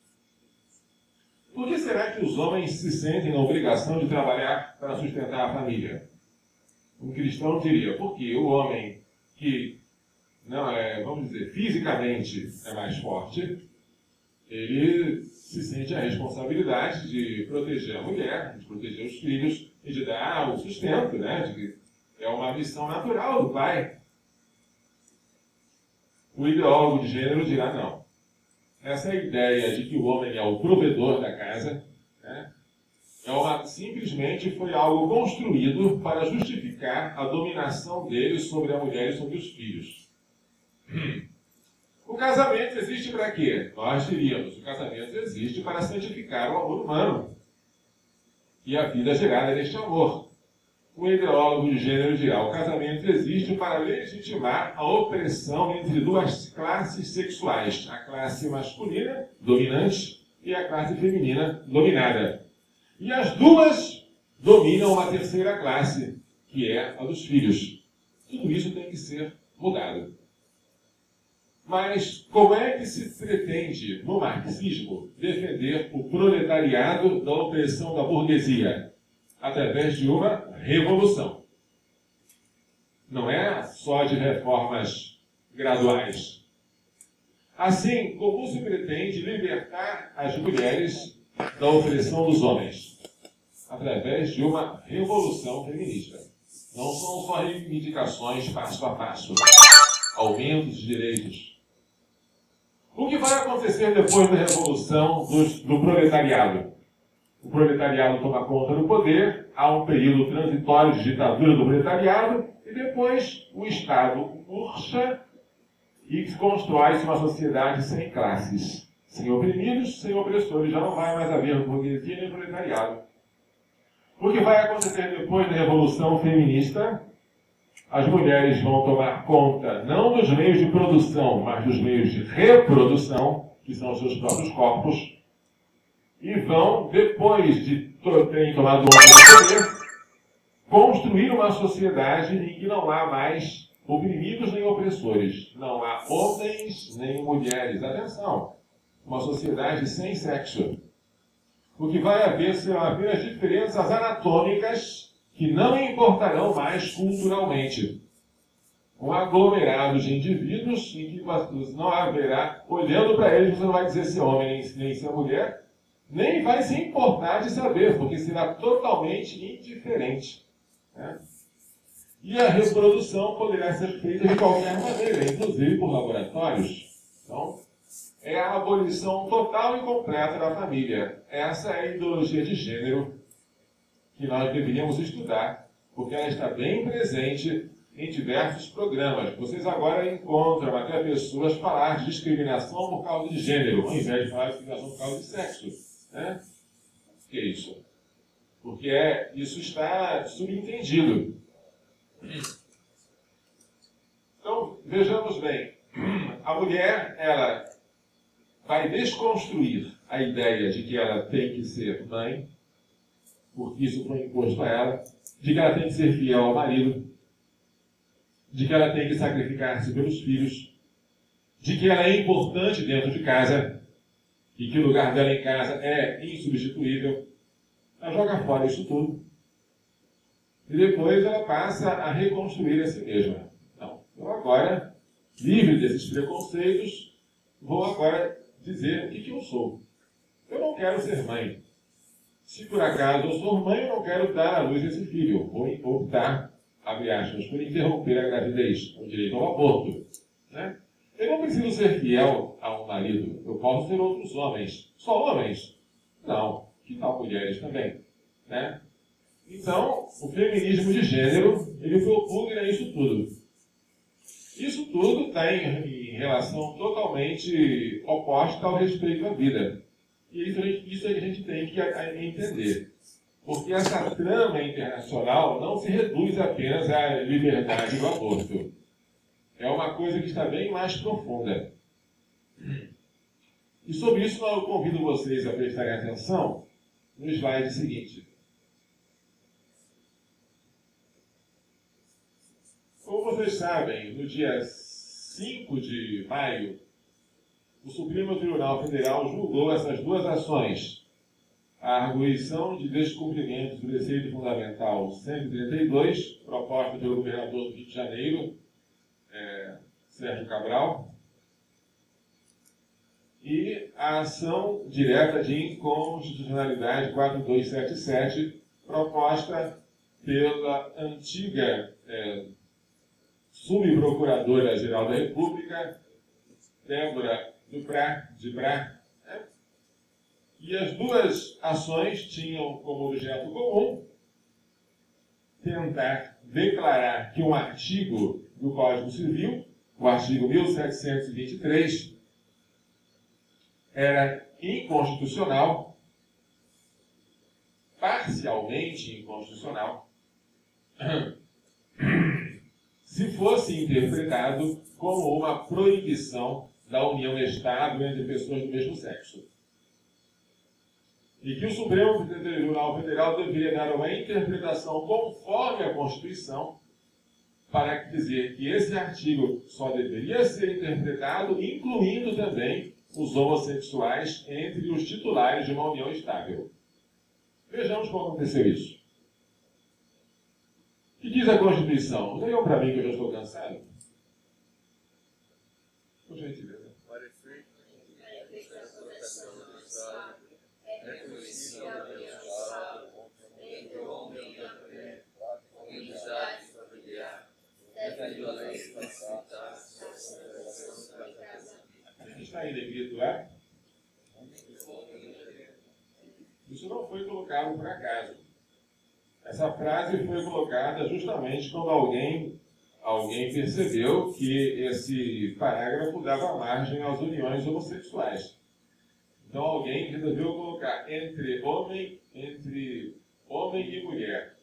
Por que será que os homens se sentem na obrigação de trabalhar para sustentar a família? Um cristão diria, porque o homem que, não é, vamos dizer, fisicamente é mais forte, ele se sente a responsabilidade de proteger a mulher, de proteger os filhos e de dar o sustento, né? De, é uma missão natural do pai. O ideólogo de gênero dirá não. Essa ideia de que o homem é o provedor da casa né, é uma, simplesmente foi algo construído para justificar a dominação dele sobre a mulher e sobre os filhos. O casamento existe para quê? Nós diríamos, o casamento existe para santificar o amor humano e a vida gerada neste amor. O ideólogo de gênero dirá, o casamento existe para legitimar a opressão entre duas classes sexuais, a classe masculina, dominante, e a classe feminina, dominada. E as duas dominam uma terceira classe, que é a dos filhos. Tudo isso tem que ser mudado. Mas como é que se pretende, no marxismo, defender o proletariado da opressão da burguesia? Através de uma revolução. Não é só de reformas graduais. Assim, como se pretende libertar as mulheres da opressão dos homens? Através de uma revolução feminista. Não são só reivindicações passo a passo, aumentos de direitos o que vai acontecer depois da revolução do proletariado? O proletariado toma conta do poder, há um período transitório de ditadura do proletariado, e depois o Estado urcha e constrói-se uma sociedade sem classes, sem oprimidos, sem opressores. Já não vai mais haver burguesia nem proletariado. O que vai acontecer depois da Revolução Feminista as mulheres vão tomar conta não dos meios de produção, mas dos meios de reprodução, que são os seus próprios corpos, e vão, depois de terem tomado do poder, construir uma sociedade em que não há mais oprimidos nem opressores. Não há homens nem mulheres. Atenção! Uma sociedade sem sexo. O que vai haver serão apenas diferenças anatômicas que não importarão mais culturalmente. Um aglomerado de indivíduos em que não haverá, olhando para eles, você não vai dizer se é homem nem se é mulher, nem vai se importar de saber, porque será totalmente indiferente. Né? E a reprodução poderá ser feita de qualquer maneira, inclusive por laboratórios. Então, é a abolição total e completa da família. Essa é a ideologia de gênero que nós deveríamos estudar, porque ela está bem presente em diversos programas. Vocês agora encontram até pessoas falar de discriminação por causa de gênero, ao invés de falar de discriminação por causa de sexo. Né? Que é isso? Porque é, isso está subentendido. Então, vejamos bem. a mulher, ela vai desconstruir a ideia de que ela tem que ser mãe, porque isso foi imposto a ela, de que ela tem que ser fiel ao marido, de que ela tem que sacrificar-se pelos filhos, de que ela é importante dentro de casa e que o lugar dela em casa é insubstituível. Ela joga fora isso tudo. E depois ela passa a reconstruir a si mesma. Não, eu agora, livre desses preconceitos, vou agora dizer o que, que eu sou. Eu não quero ser mãe. Se por acaso eu sou mãe, eu não quero dar à luz esse filho. Vou optar, abre aspas, por interromper a gravidez, com direito ao aborto. Né? Eu não preciso ser fiel a um marido. Eu posso ter outros homens. Só homens? Não. Que tal mulheres também? Né? Então, o feminismo de gênero, ele propugna isso tudo. Isso tudo está em, em, relação totalmente oposta ao respeito à vida. E isso, isso é a gente tem que entender. Porque essa trama internacional não se reduz apenas à liberdade do aborto. É uma coisa que está bem mais profunda. E sobre isso eu convido vocês a prestarem atenção no slide seguinte. Como vocês sabem, no dia 5 de maio, o Supremo Tribunal Federal julgou essas duas ações. A arguição de descumprimento do preceito fundamental 132, proposta pelo governador do Rio de Janeiro, é, Sérgio Cabral, e a ação direta de inconstitucionalidade 4277, proposta pela antiga é, subprocuradora-geral da República, Débora Duprá, de Brá. Né? E as duas ações tinham como objeto comum tentar declarar que um artigo do Código Civil, o artigo 1723, era inconstitucional, parcialmente inconstitucional, se fosse interpretado como uma proibição da união estável entre pessoas do mesmo sexo. E que o Supremo Tribunal Federal deveria dar uma interpretação conforme a Constituição para dizer que esse artigo só deveria ser interpretado incluindo também os homossexuais entre os titulares de uma união estável. Vejamos como aconteceu isso. O que diz a Constituição? Leiam para mim que eu já estou cansado. Por gentileza. Em negrito lá. Isso não foi colocado por acaso. Essa frase foi colocada justamente quando alguém, alguém percebeu que esse parágrafo dava margem às uniões homossexuais. Então alguém resolveu colocar entre homem, entre homem e mulher.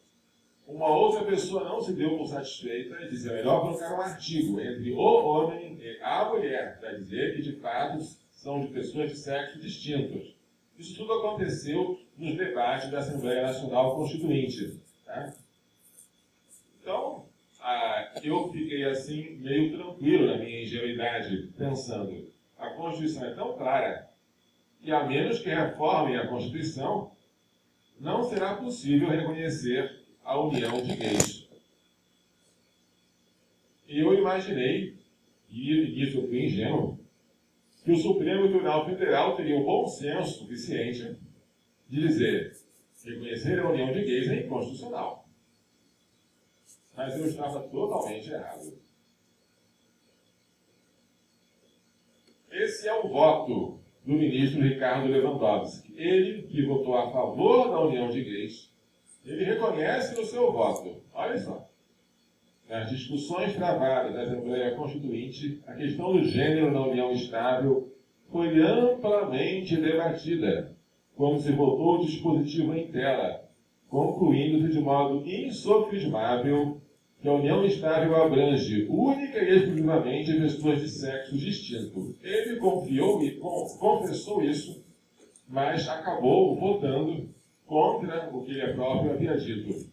Uma outra pessoa não se deu por satisfeita e disse: é melhor colocar um artigo entre o homem e a mulher, para dizer que de fato são de pessoas de sexo distintos. Isso tudo aconteceu nos debates da Assembleia Nacional Constituinte. Tá? Então, eu fiquei assim, meio tranquilo na minha ingenuidade, pensando: a Constituição é tão clara que, a menos que reformem a Constituição, não será possível reconhecer a união de gays. E eu imaginei, e isso eu fui ingênuo, que o Supremo Tribunal Federal teria o bom senso suficiente de dizer reconhecer a união de gays é inconstitucional. Mas eu estava totalmente errado. Esse é o voto do ministro Ricardo Lewandowski. Ele que votou a favor da união de gays ele reconhece no seu voto, olha só, nas discussões travadas da Assembleia Constituinte, a questão do gênero na união estável foi amplamente debatida, como se votou o dispositivo em tela, concluindo-se de modo insofismável que a união estável abrange única e exclusivamente pessoas de sexo distinto. Ele confiou e confessou isso, mas acabou votando contra o que ele próprio havia dito,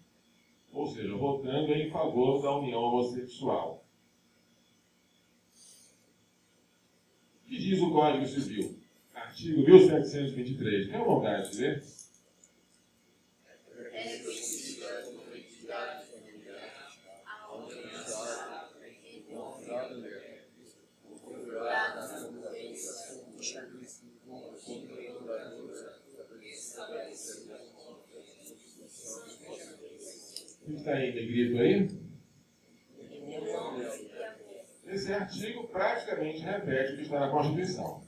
ou seja, votando em favor da união homossexual. O que diz o Código Civil? Artigo 1723. Tenha vontade de ler? O que está aí negrito aí? Esse artigo praticamente repete o que está na Constituição.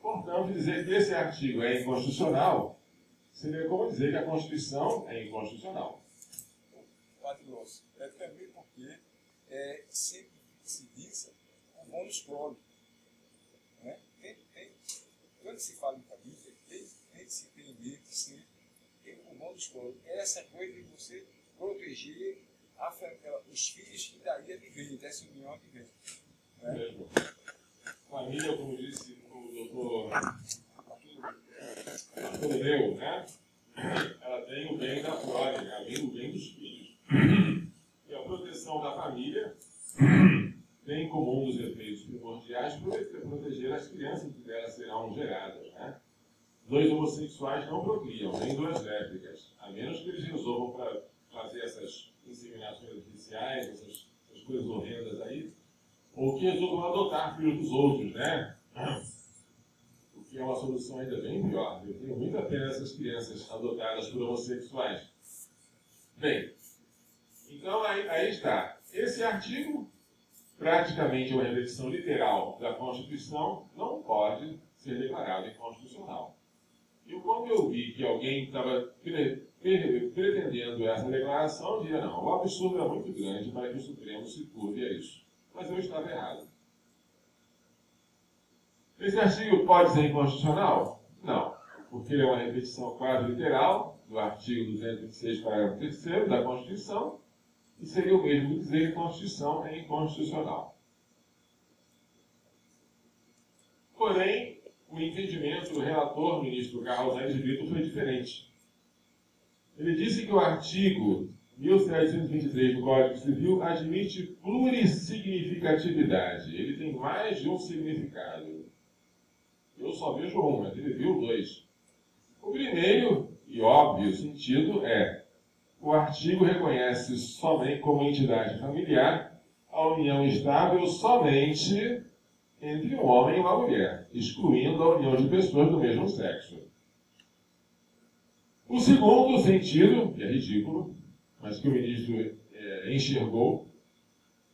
Portanto, dizer que esse artigo é inconstitucional seria como dizer que a Constituição é inconstitucional. Padre é também porque é, sempre se diz o bônus prole. Né? Tem, tem, quando se fala em família, tem, tem que se entender que sim, o bônus prole é essa coisa de você proteger a, os filhos que daí advém, dessa união advém. Né? Família, como disse o doutor Bartolomeu, né? ela tem o bem da prole, além do bem dos filhos. E a proteção da família tem como um dos efeitos primordiais proteger as crianças que delas serão geradas. Né? Dois homossexuais não procriam, nem duas lésbicas, a menos que eles resolvam para fazer essas inseminações artificiais, essas, essas coisas horrendas aí, ou que resolvam adotar filhos dos outros, né? O que é uma solução ainda bem pior. Eu tenho muita pena dessas crianças adotadas por homossexuais. Bem, então aí, aí está. Esse artigo, praticamente uma repetição literal da Constituição, não pode ser declarado inconstitucional. E como eu vi que alguém estava pretendendo essa declaração, eu diria, não, o absurdo é muito grande para que o Supremo se curve a isso. Mas eu estava errado. Esse artigo pode ser inconstitucional? Não, porque ele é uma repetição quase literal do artigo 226, parágrafo 3 da Constituição, e seria o mesmo dizer que a Constituição é inconstitucional. Porém, o entendimento do relator, ministro Carlos Aires Brito, foi diferente. Ele disse que o artigo 1723 do Código Civil admite plurissignificatividade. Ele tem mais de um significado. Eu só vejo um, mas ele viu dois. O primeiro, e óbvio sentido, é o artigo reconhece somente como entidade familiar a união estável somente entre um homem e uma mulher, excluindo a união de pessoas do mesmo sexo. O segundo sentido, que é ridículo, mas que o ministro é, enxergou,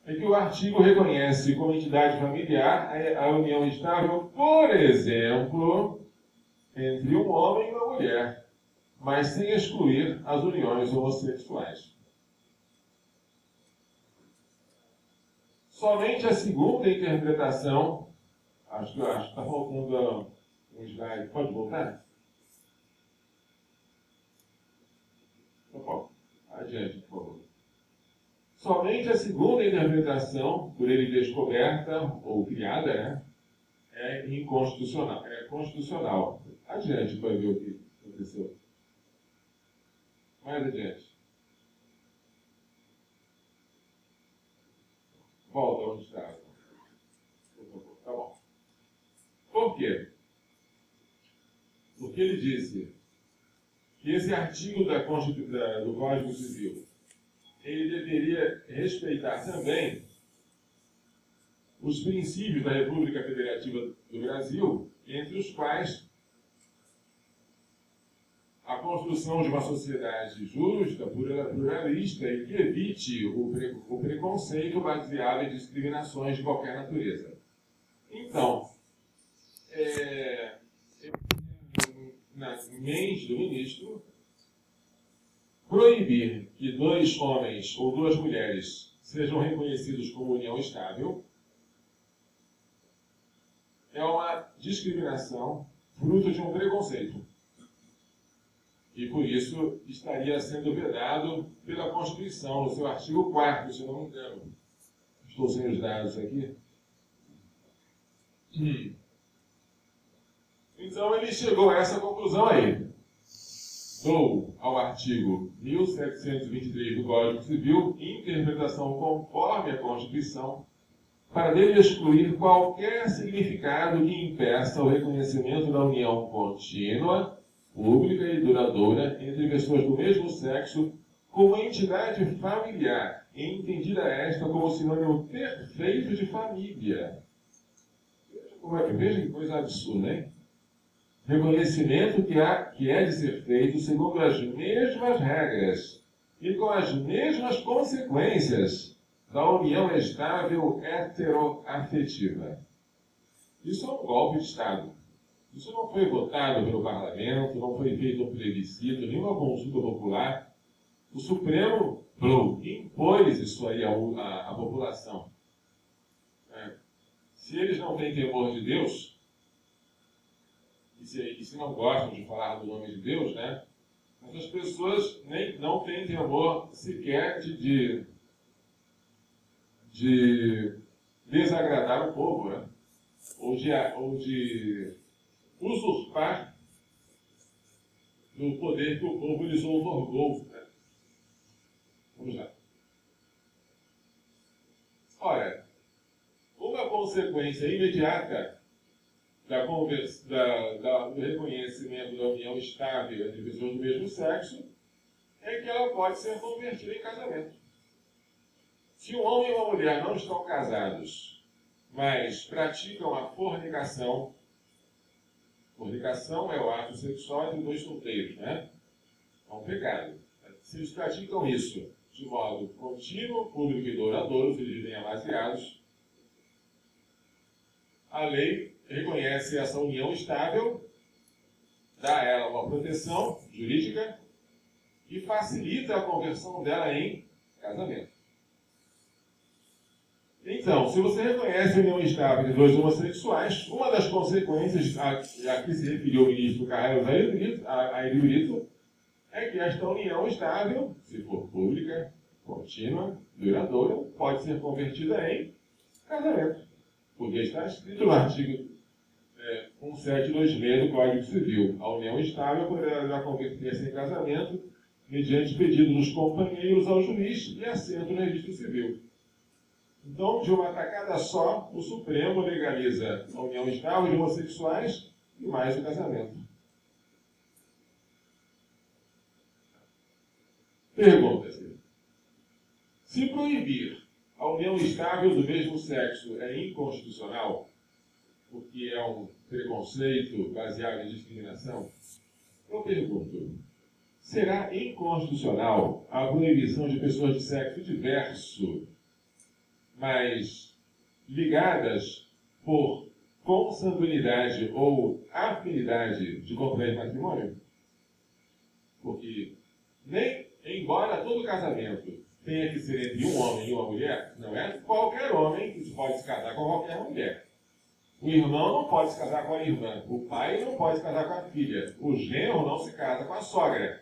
é que o artigo reconhece como entidade familiar a, união estável, por exemplo, entre um homem e uma mulher, mas sem excluir as uniões homossexuais. Somente a segunda interpretação, acho que está faltando um slide, pode voltar? Adiante, por favor. Somente a segunda interpretação, por ele descoberta ou criada, né, é inconstitucional. É constitucional. Adiante para ver o que aconteceu. Mais adiante. Volta onde estava. Tá bom. Por quê? Porque ele disse que esse artigo da, da, do Código Civil ele deveria respeitar também os princípios da República Federativa do Brasil, entre os quais a construção de uma sociedade justa, pluralista e que evite o, pre, o preconceito baseado em discriminações de qualquer natureza. Então, é, na mente do ministro, proibir que dois homens ou duas mulheres sejam reconhecidos como união estável é uma discriminação fruto de um preconceito. E por isso estaria sendo vedado pela Constituição, no seu artigo 4, se não me engano. Estou sem os dados aqui. Hum. Então ele chegou a essa conclusão aí. Dou ao artigo 1723 do Código Civil interpretação conforme a Constituição para dele excluir qualquer significado que impeça o reconhecimento da união contínua, pública e duradoura entre pessoas do mesmo sexo como entidade familiar, entendida esta como sinônimo perfeito de família. Veja, é, veja que coisa absurda, hein? Reconhecimento que, há, que é de ser feito segundo as mesmas regras e com as mesmas consequências da união estável heteroafetiva. Isso é um golpe de Estado. Isso não foi votado pelo parlamento, não foi feito um plebiscito, nenhuma consulta popular. O Supremo Blue impôs isso aí à, à, à população. É. Se eles não têm temor de Deus, e se, e se, não gostam de falar do nome de Deus, né? Mas as pessoas nem, não têm temor sequer de, de de desagradar o povo, né? ou, de, ou de usurpar no poder que o povo lhes outorgou. Né? Vamos lá. Olha, uma consequência imediata da, da, da, do reconhecimento da união estável entre pessoas do mesmo sexo é que ela pode ser convertida em casamento. Se um homem e uma mulher não estão casados, mas praticam a fornicação, fornicação é o ato sexual entre dois solteiros, né? É um pecado. Se eles praticam isso de modo contínuo, público e duradouro, se eles vivem amaziados, a lei reconhece essa união estável, dá a ela uma proteção jurídica e facilita a conversão dela em casamento. Então, se você reconhece a união estável de dois homossexuais, uma das consequências a, a que se referiu o ministro Carlos Ailurito é que esta união estável, se for pública, contínua, duradoura, pode ser convertida em casamento. Porque está escrito no artigo é, 1726 do Código Civil. A união estável poderá converter-se em casamento mediante pedido dos companheiros ao juiz e assento no registro civil. Então, de uma tacada só, o Supremo legaliza a união estável de homossexuais e mais o casamento. Pergunta-se: se proibir a união estável do mesmo sexo é inconstitucional, porque é um preconceito baseado em discriminação, eu pergunto: será inconstitucional a proibição de pessoas de sexo diverso mas ligadas por consanguinidade ou afinidade de contrair matrimônio? Porque nem, embora todo casamento tenha que ser entre um homem e uma mulher, não é qualquer homem que pode se casar com qualquer mulher. O irmão não pode se casar com a irmã, o pai não pode se casar com a filha, o genro não se casa com a sogra.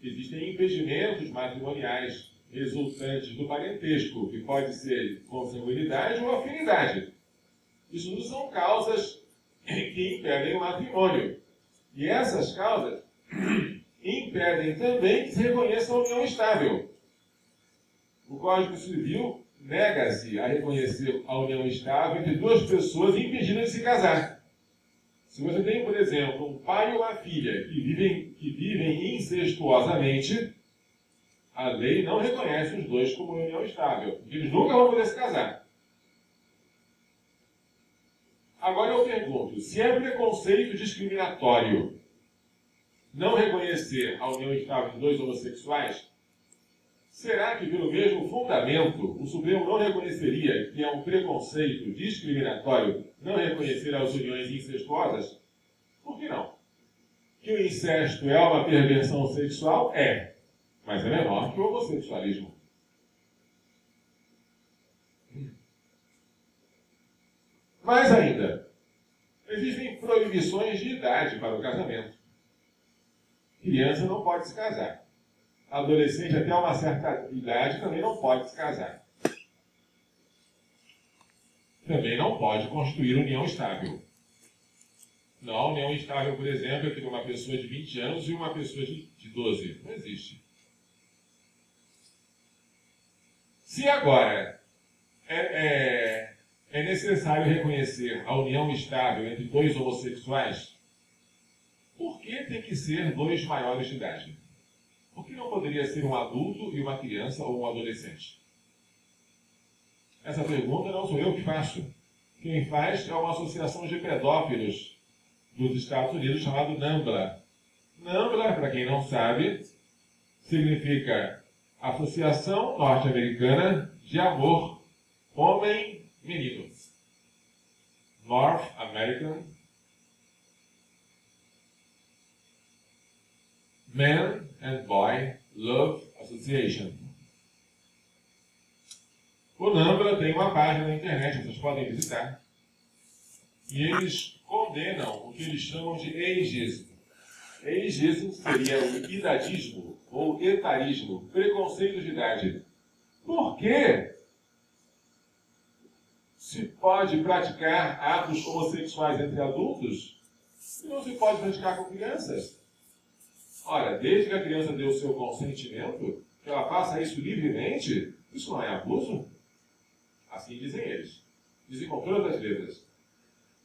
Existem impedimentos matrimoniais resultantes do parentesco, que pode ser consanguinidade ou afinidade. Isso não são causas que impedem o matrimônio. E essas causas impedem também que se reconheça a união estável. O Código Civil nega-se a reconhecer a união estável entre duas pessoas impedidas de se casar. Se você tem, por exemplo, um pai e uma filha que vivem, que vivem incestuosamente, a lei não reconhece os dois como união estável, porque eles nunca vão poder se casar. Agora eu pergunto: se é preconceito discriminatório não reconhecer a união estável de dois homossexuais, será que, pelo mesmo fundamento, o Supremo não reconheceria que é um preconceito discriminatório não reconhecer as uniões incestuosas? Por que não? Que o incesto é uma perversão sexual? É mas é menor que o homossexualismo. Mais ainda, existem proibições de idade para o casamento. criança não pode se casar. Adolescente até uma certa idade também não pode se casar. Também não pode construir união estável. Não, união estável, por exemplo, entre uma pessoa de 20 anos e uma pessoa de, de 12. Não existe. Se agora é, é, é necessário reconhecer a união estável entre dois homossexuais, por que tem que ser dois maiores de idade? Por que não poderia ser um adulto e uma criança ou um adolescente? Essa pergunta não sou eu que faço. Quem faz é uma associação de pedófilos dos Estados Unidos chamado NAMBLA. NAMBLA, para quem não sabe, significa Associação Norte-Americana de Amor Homem-Menino. North American Man and Boy Love Association. O Nambra tem uma página na internet, vocês podem visitar. E eles condenam o que eles chamam de ageismo. Ageismo seria o idadismo ou etarismo, preconceito de idade. Por que se pode praticar atos homossexuais entre adultos e não se pode praticar com crianças? Ora, desde que a criança dê o seu consentimento, que ela faça isso livremente, isso não é abuso? Assim dizem eles. Dizem com todas as letras.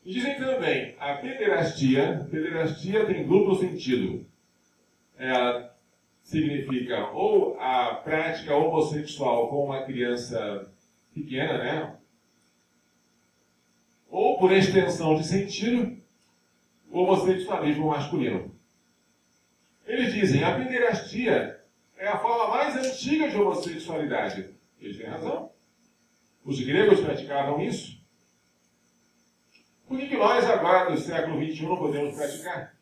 E dizem também, a pederastia, pederastia tem duplo sentido. Ela significa ou a prática homossexual com uma criança pequena, né? Ou, por extensão de sentido, o homossexualismo masculino. Eles dizem, a pederastia é a forma mais antiga de homossexualidade. Eles têm razão. Os gregos praticavam isso. Por que, nós, agora, do século XXI, não podemos praticar?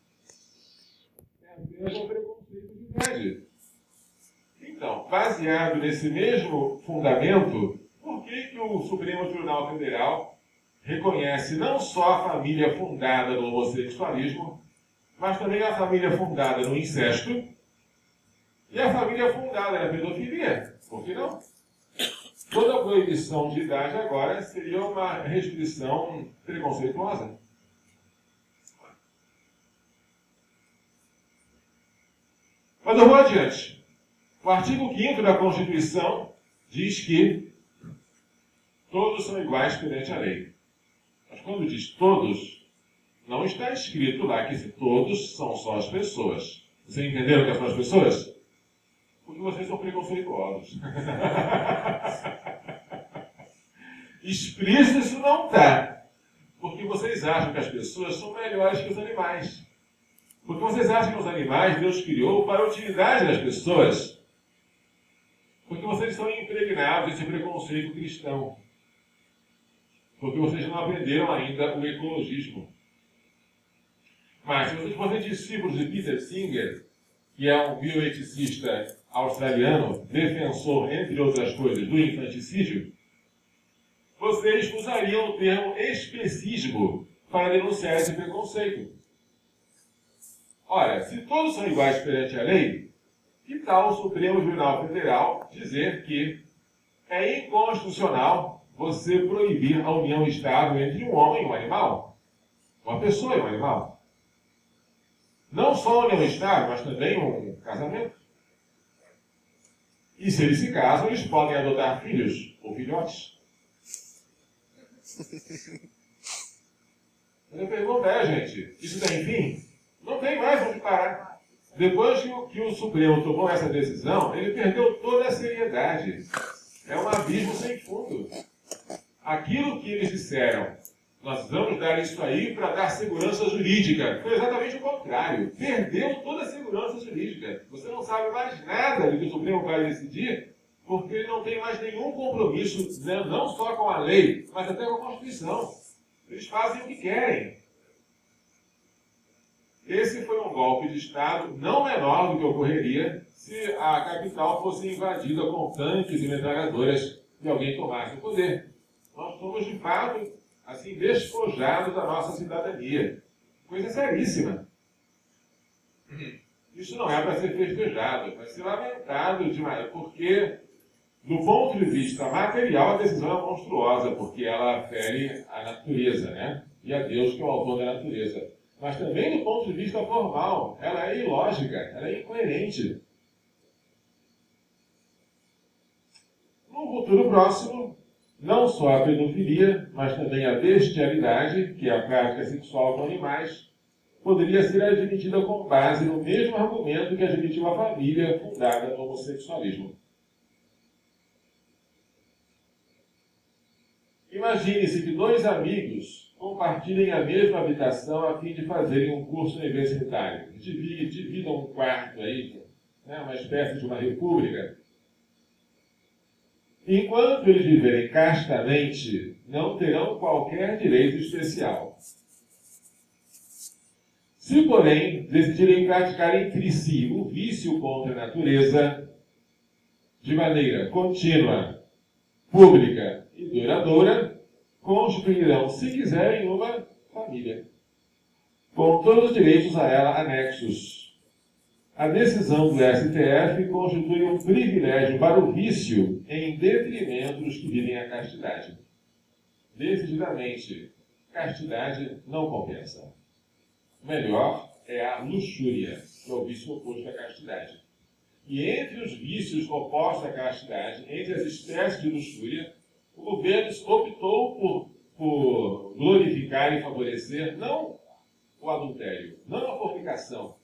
É apenas um preconceito de idade. Então, baseado nesse mesmo fundamento, por que, que o Supremo Tribunal Federal reconhece não só a família fundada no homossexualismo, mas também a família fundada no incesto e a família fundada na pedofilia? Por que não? Toda proibição de idade agora seria uma restrição preconceituosa. Mas eu vou adiante. O artigo 5 da Constituição diz que todos são iguais perante a lei. Mas quando diz todos, não está escrito lá que todos são só as pessoas. Vocês entenderam que são as pessoas? Porque vocês são preconceituosos. Explícito isso não está. Porque vocês acham que as pessoas são melhores que os animais. Porque vocês acham que os animais Deus criou para a utilidade das pessoas. Porque vocês estão impregnados desse preconceito cristão. Porque vocês não aprenderam ainda o ecologismo. Mas se forem discípulos de Peter Singer, que é um bioeticista australiano, defensor, entre outras coisas, do infanticídio, vocês usariam o termo especismo para denunciar esse preconceito. Ora, se todos são iguais perante a lei, que tal o Supremo Tribunal Federal dizer que é inconstitucional você proibir a união estável entre um homem e um animal? Uma pessoa e um animal? Não só a união mas também um casamento. E se eles se casam, eles podem adotar filhos ou filhotes. Mas a pergunta é, gente, isso tem fim? Não tem mais onde parar. Depois que o, que o Supremo tomou essa decisão, ele perdeu toda a seriedade. É um abismo sem fundo. Aquilo que eles disseram, nós vamos dar isso aí para dar segurança jurídica. Foi exatamente o contrário. Perdeu toda a segurança jurídica. Você não sabe mais nada do que o Supremo vai decidir, porque ele não tem mais nenhum compromisso, né, não só com a lei, mas até com a Constituição. Eles fazem o que querem. Esse foi um golpe de Estado não menor do que ocorreria se a capital fosse invadida com tanques e metralhadoras e alguém tomasse o poder. Nós somos, de fato, assim, despojados da nossa cidadania. Coisa seríssima. Isso não é para ser festejado, é para ser lamentado demais, porque, do ponto de vista material, a decisão é monstruosa, porque ela fere a natureza, né? E a Deus, que é o autor da natureza. Mas também, do ponto de vista formal, ela é ilógica, ela é incoerente. No futuro próximo, não só a pedofilia, mas também a bestialidade, que é a prática sexual com animais, poderia ser admitida com base no mesmo argumento que admitiu a família fundada no homossexualismo. Imagine-se que dois amigos compartilhem a mesma habitação a fim de fazerem um curso universitário. Dividam um quarto aí, né, uma espécie de uma república. Enquanto eles viverem castamente, não terão qualquer direito especial. Se, porém, decidirem praticar entre si o vício contra a natureza, de maneira contínua, pública e duradoura, constituirão, se quiserem, uma família, com todos os direitos a ela anexos. A decisão do STF constitui um privilégio para o vício em detrimento dos que vivem a castidade. Decididamente, castidade não compensa. Melhor é a luxúria, que é o vício oposto à castidade. E entre os vícios opostos à castidade, entre as espécies de luxúria, o governo optou por, por glorificar e favorecer não o adultério, não a fornicação,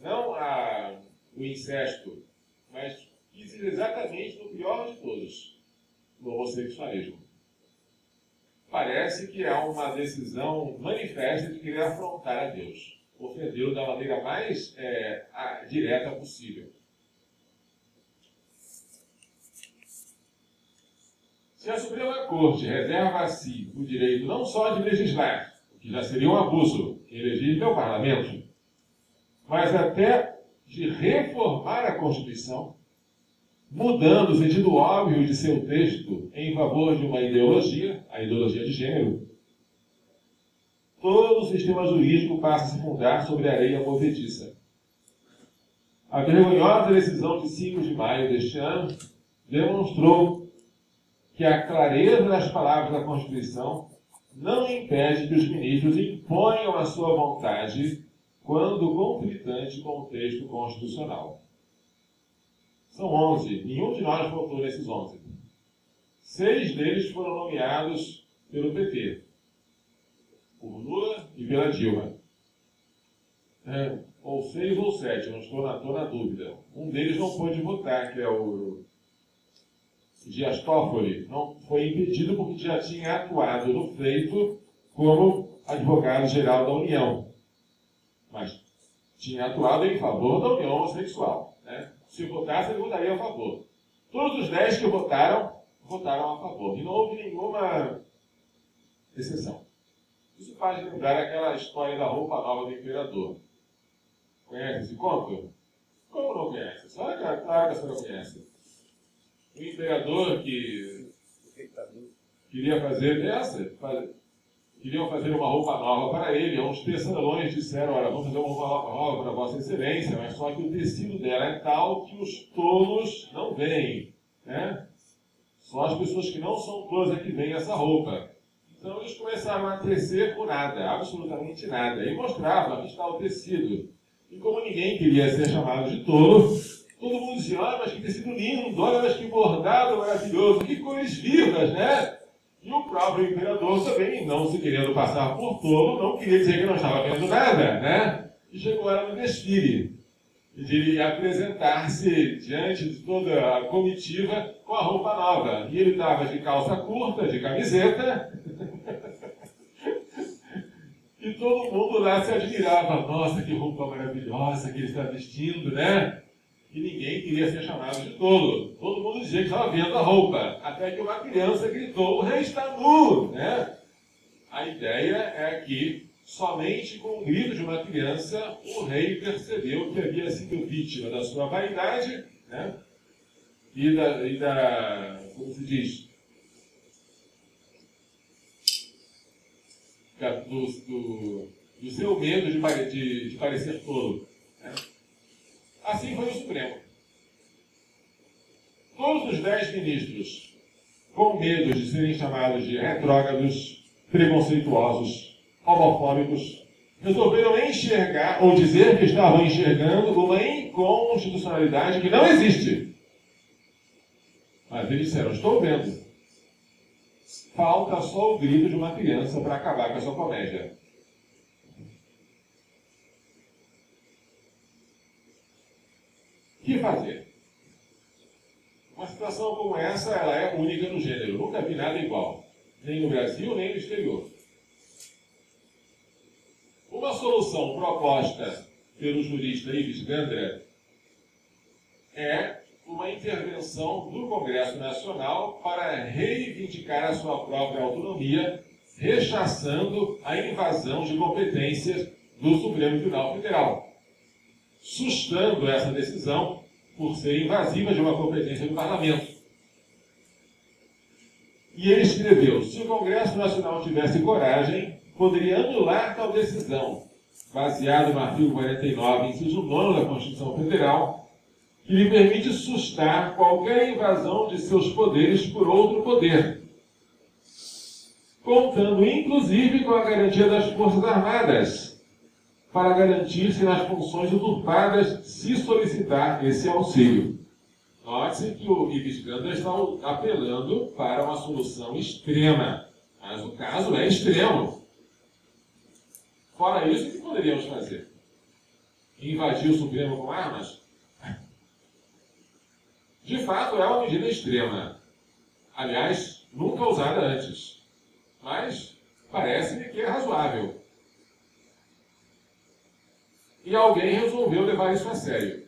não a, o incesto, mas quis ir exatamente no pior de todos, no homossexualismo. Parece que há uma decisão manifesta de querer afrontar a Deus, ofendê-lo da maneira mais é, a, direta possível. Se a Suprema Corte reserva a si o direito não só de legislar, o que já seria um abuso, quem legisla é o parlamento, mas até de reformar a Constituição, mudando o sentido óbvio de seu texto em favor de uma ideologia, a ideologia de gênero, todo o sistema jurídico passa a se fundar sobre a areia movediça. A vergonhosa decisão de 5 de maio deste ano demonstrou que a clareza das palavras da Constituição não impede que os ministros imponham a sua vontade quando conflitante com o texto constitucional. São 11. Nenhum de nós votou nesses 11. Seis deles foram nomeados pelo PT, por Lula e pela Dilma. É, ou seis ou sete, não estou na, na dúvida. Um deles não pôde votar, que é o Dias Toffoli não foi impedido porque já tinha atuado no feito como advogado-geral da União. Mas tinha atuado em favor da união homossexual. Né? Se votasse, ele votaria a favor. Todos os dez que votaram, votaram a favor. E não houve nenhuma exceção. Isso faz lembrar aquela história da roupa nova do imperador. Conhece esse conto? Como não conhece? Só é claro que a senhora conhece o imperador que queria fazer essa, queriam fazer uma roupa nova para ele. Uns tecelões disseram: Olha, vamos fazer uma roupa nova para Vossa Excelência, mas só que o tecido dela é tal que os tolos não veem. Né? Só as pessoas que não são tolas é que veem essa roupa. Então eles começaram a tecer por nada, absolutamente nada. E mostravam que está o tecido. E como ninguém queria ser chamado de tolo, Todo mundo dizia, olha, mas que tecido lindo, olha, mas que bordado maravilhoso, que cores vivas, né? E o próprio imperador também, não se querendo passar por tolo, não queria dizer que não estava vendo nada, né? E chegou ela no desfile. E de apresentar-se diante de toda a comitiva com a roupa nova. E ele estava de calça curta, de camiseta. e todo mundo lá se admirava. Nossa, que roupa maravilhosa que ele está vestindo, né? Que ninguém queria ser chamado de tolo. Todo mundo dizia que estava vendo a roupa. Até que uma criança gritou: o rei está nu! Né? A ideia é que somente com o grito de uma criança o rei percebeu que havia sido vítima da sua vaidade né? e, da, e da. Como se diz? Do, do, do seu medo de, de, de parecer tolo. Assim foi o Supremo. Todos os dez ministros, com medo de serem chamados de retrógrados, preconceituosos, homofóbicos, resolveram enxergar, ou dizer que estavam enxergando, uma inconstitucionalidade que não existe. Mas eles disseram: Estou vendo. Falta só o grito de uma criança para acabar com essa comédia. Que fazer? Uma situação como essa ela é única no gênero. Nunca vi nada igual. Nem no Brasil, nem no exterior. Uma solução proposta pelo jurista Ives Gandra é uma intervenção do Congresso Nacional para reivindicar a sua própria autonomia, rechaçando a invasão de competências do Supremo Tribunal Federal, sustando essa decisão por ser invasiva de uma competência do Parlamento. E ele escreveu: se o Congresso Nacional tivesse coragem, poderia anular tal decisão, baseado no artigo 49, inciso 9 da Constituição Federal, que lhe permite sustar qualquer invasão de seus poderes por outro poder, contando inclusive com a garantia das Forças Armadas, para garantir-se nas funções usurpadas se solicitar esse auxílio. Note-se que o Ives Gandra está apelando para uma solução extrema, mas o caso é extremo. Fora isso, o que poderíamos fazer? Invadir o Supremo com armas? De fato, é uma medida extrema. Aliás, nunca usada antes. Mas parece-me que é razoável. E alguém resolveu levar isso a sério.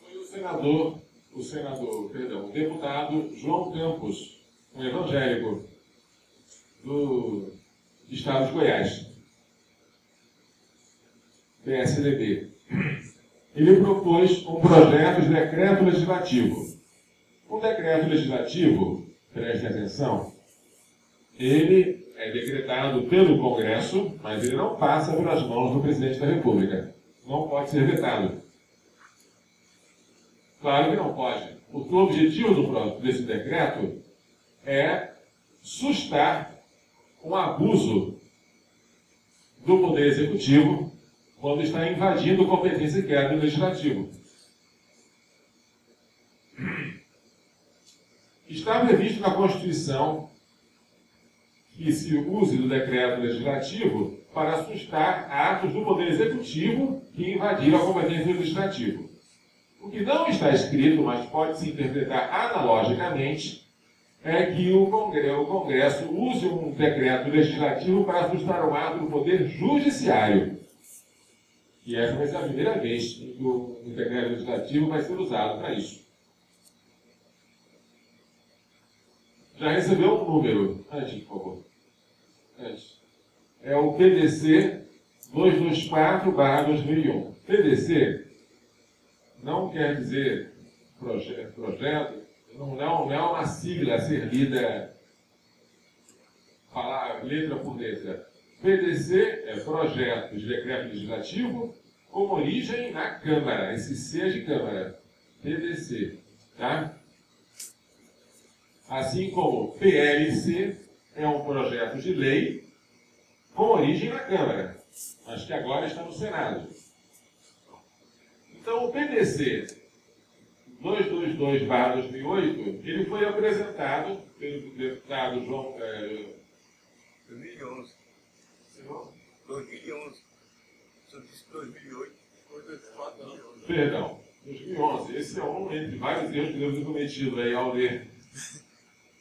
Foi o senador, o senador, perdão, o deputado João Campos, um evangélico do Estado de Goiás, PSDB. Ele propôs um projeto de decreto legislativo. Um decreto legislativo, preste atenção, ele é decretado pelo Congresso, mas ele não passa pelas mãos do presidente da República. Não pode ser vetado. Claro que não pode, porque o objetivo do, desse decreto é sustar um abuso do Poder Executivo quando está invadindo competência que é do Legislativo. Está previsto na Constituição que se use do decreto legislativo para assustar atos do Poder Executivo que invadiram a competência do Legislativo. O que não está escrito, mas pode se interpretar analogicamente, é que o Congresso use um decreto legislativo para assustar o ato do Poder Judiciário. E essa vai ser a primeira vez que o decreto legislativo vai ser usado para isso. Já recebeu um número? Antes, por favor. É o PDC 224-2001. PDC não quer dizer projeto, projeto não, não, é uma sigla a ser lida falar letra por letra. PDC é projeto de decreto legislativo com origem na Câmara. Esse C é de Câmara. PDC. Tá? Assim como PLC é um projeto de lei com origem na Câmara, mas que agora está no Senado. Então, o PDC 222-2008, ele foi apresentado pelo deputado João. É, 2011. 2011. Só disse 2008. Foi 2004, Perdão, 2011. Esse é um entre vários erros que devemos ter cometido aí ao ler.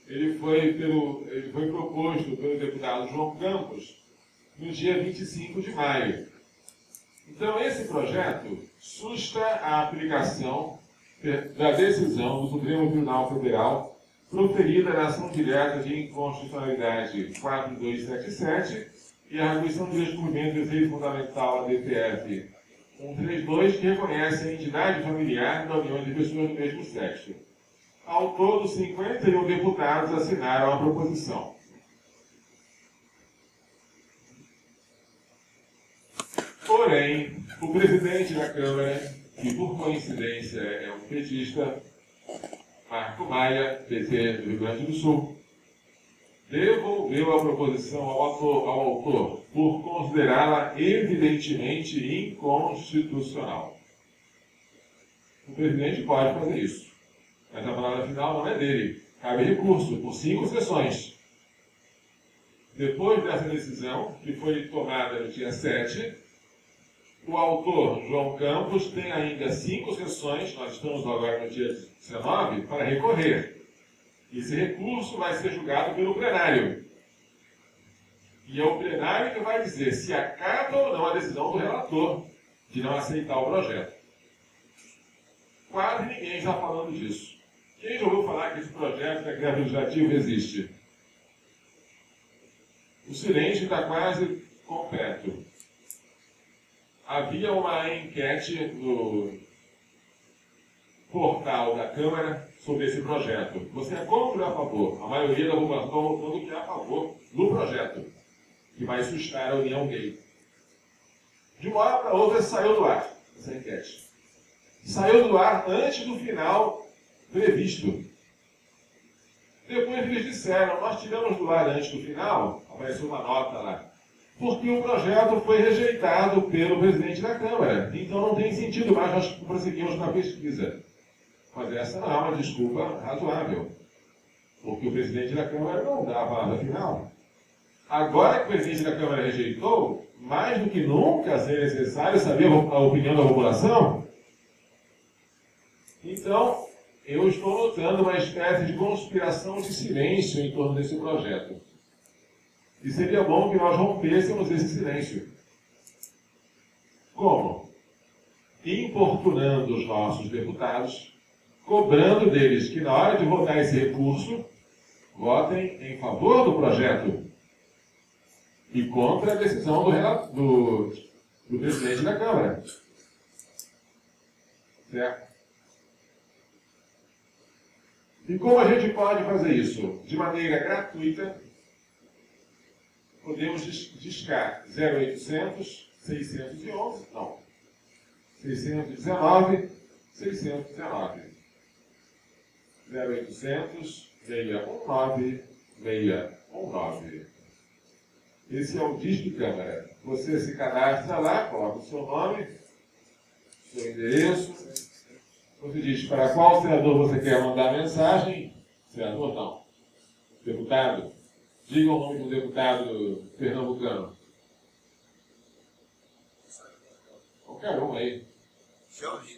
Ele foi, pelo, ele foi proposto pelo deputado João Campos no dia 25 de maio. Então, esse projeto susta a aplicação da decisão do Supremo Tribunal Federal proferida na ação direta de inconstitucionalidade 4277 e a arguição de descobrimento do direito fundamental ADPF 132, que reconhece a entidade familiar da união de pessoas do mesmo sexo. Ao todo, 51 deputados assinaram a proposição. Porém, o presidente da Câmara, que por coincidência é um petista, Marco Maia, PT do Rio Grande do Sul, devolveu a proposição ao ao autor por considerá-la evidentemente inconstitucional. O presidente pode fazer isso, mas a palavra final não é dele. Cabe recurso por cinco sessões. Depois dessa decisão, que foi tomada no dia 7, o autor, João Campos, tem ainda cinco sessões, nós estamos agora no dia 19, para recorrer. Esse recurso vai ser julgado pelo plenário. E é o plenário que vai dizer se acata ou não a decisão do relator de não aceitar o projeto. Quase ninguém está falando disso. Quem já ouviu falar que esse projeto da greve legislativa existe? O silêncio está quase completo. Havia uma enquete no portal da Câmara sobre esse projeto. Você é contra ou a favor? A maioria da população votando que é a favor do projeto, que vai sustar a união gay. De uma hora para outra saiu do ar essa enquete. Saiu do ar antes do final previsto. Depois eles disseram, nós tiramos do ar antes do final, apareceu uma nota lá, porque o projeto foi rejeitado pelo presidente da Câmara. Então não tem sentido mais nós prosseguimos com a pesquisa. Mas essa não é uma desculpa razoável, porque o presidente da Câmara não dá a palavra final. Agora que o presidente da Câmara rejeitou, mais do que nunca seria necessário saber a opinião da população. Então, eu estou notando uma espécie de conspiração de silêncio em torno desse projeto. E seria bom que nós rompêssemos esse silêncio. Como? Importunando os nossos deputados cobrando deles que, na hora de votar esse recurso, votem em favor do projeto e contra a decisão do, do, do presidente da Câmara. Certo? E como a gente pode fazer isso? De maneira gratuita, podemos discar 0800 611, não, 619 619. 0800 619 619. Esse é o disco câmara. Você se cadastra lá, coloca o seu nome, seu endereço. Você diz para qual senador você quer mandar mensagem. Senador não. Deputado. Diga o nome do deputado pernambucano. Qualquer um aí.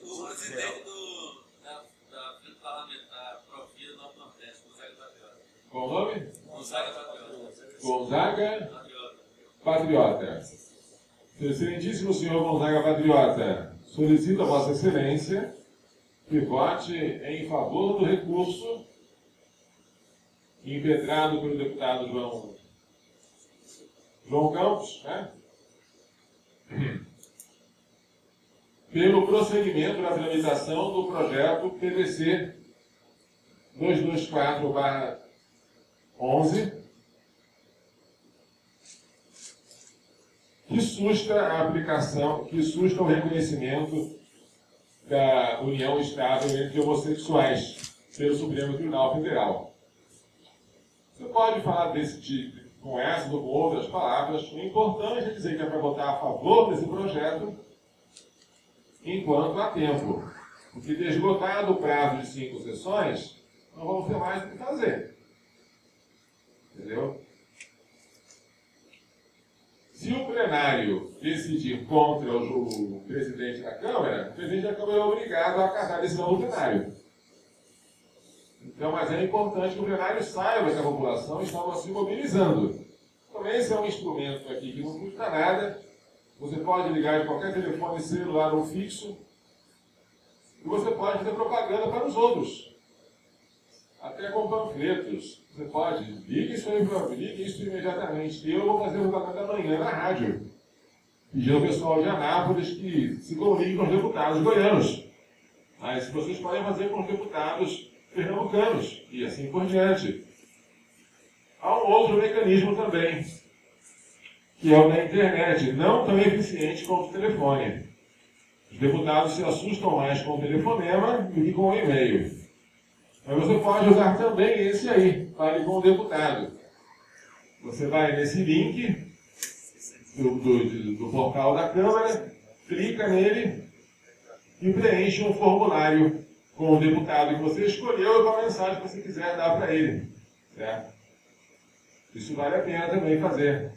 O presidente do, da, da Frente Parlamentar Provida Norte Nordeste, Gonzaga Patriota. Qual o nome? Gonzaga Patriota. Gonzaga Patriota. Patriota. Seu Excelentíssimo Senhor Gonzaga Patriota, solicito a Vossa Excelência que vote em favor do recurso impetrado pelo deputado João, João Campos, né? pelo prosseguimento da tramitação do projeto PVC 224-11, que susta a aplicação, que susta o reconhecimento da união estável entre homossexuais pelo Supremo Tribunal Federal. Você pode falar desse tipo, com essas ou com outras palavras, o importante é dizer que é para votar a favor desse projeto enquanto há tempo. Porque desgotado o prazo de cinco sessões, não vamos ter mais o que fazer. Entendeu? Se o plenário decidir contra o, presidente da Câmara, o presidente da Câmara é obrigado a acatar a decisão do plenário. Então, mas é importante que o plenário saiba que a população estava se mobilizando. Também esse é um instrumento aqui que não custa nada. Você pode ligar de qualquer telefone celular ou fixo e você pode fazer propaganda para os outros. Até com panfletos. Você pode. Ligue isso, ligue isso imediatamente. Eu vou fazer propaganda amanhã na rádio. Pedindo ao pessoal de Anápolis que se comunique com os deputados goianos. Mas vocês podem fazer com os deputados pernambucanos. E assim por diante. Há um outro mecanismo também, que é o da internet, não tão eficiente quanto o telefone. Os deputados se assustam mais com o telefonema do que com o e-mail. Mas você pode usar também esse aí, fale com o deputado. Você vai nesse link do, do, do portal da Câmara, clica nele e preenche um formulário com o deputado que você escolheu e com a mensagem que você quiser dar para ele. Certo? Isso vale a pena também fazer.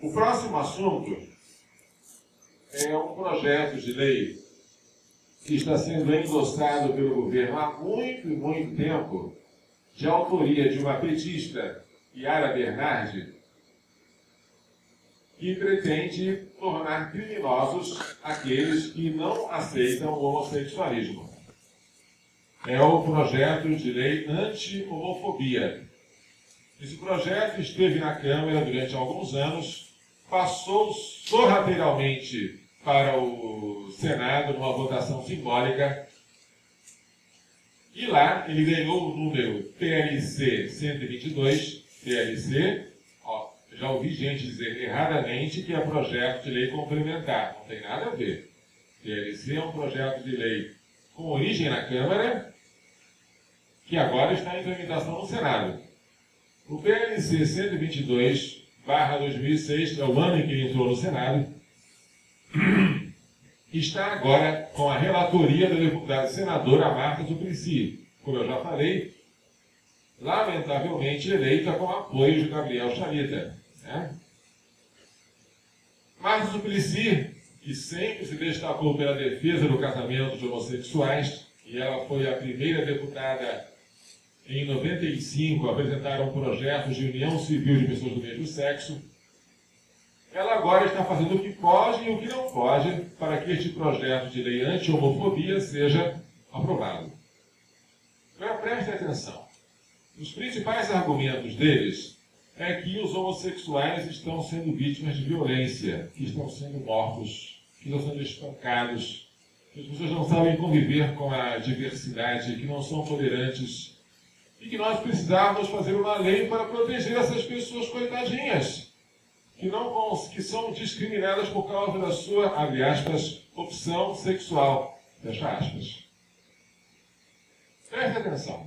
O próximo assunto é um projeto de lei que está sendo endossado pelo governo há muito e muito tempo, de autoria de uma petista, Yara Bernardi, que pretende tornar criminosos aqueles que não aceitam o homossexualismo. É o projeto de lei anti-homofobia. Esse projeto esteve na Câmara durante alguns anos, passou sorrateiramente para o Senado numa votação simbólica. E lá ele ganhou o número PLC 122, PLC, ó, já ouvi gente dizer erradamente que é projeto de lei complementar. Não tem nada a ver. PLC é um projeto de lei com origem na Câmara, que agora está em tramitação no Senado. O PLC 122, barra 2006, é o ano em que ele entrou no Senado, está agora com a relatoria da deputada senadora Marta Suplicy, como eu já falei, lamentavelmente eleita com apoio de Gabriel Chalita. Né? Marta Suplicy, que sempre se destacou pela defesa do casamento de homossexuais, e ela foi a primeira deputada em 95 a apresentar um projeto de união civil de pessoas do mesmo sexo, ela agora está fazendo o que pode e o que não pode para que este projeto de lei anti-homofobia seja aprovado. Agora preste atenção. Os principais argumentos deles é que os homossexuais estão sendo vítimas de violência, que estão sendo mortos, que estão sendo espancados, que as pessoas não sabem conviver com a diversidade, que não são tolerantes e que nós precisávamos fazer uma lei para proteger essas pessoas coitadinhas que, não, que são discriminadas por causa da sua, abre aspas, opção sexual, fecha aspas. Preste atenção.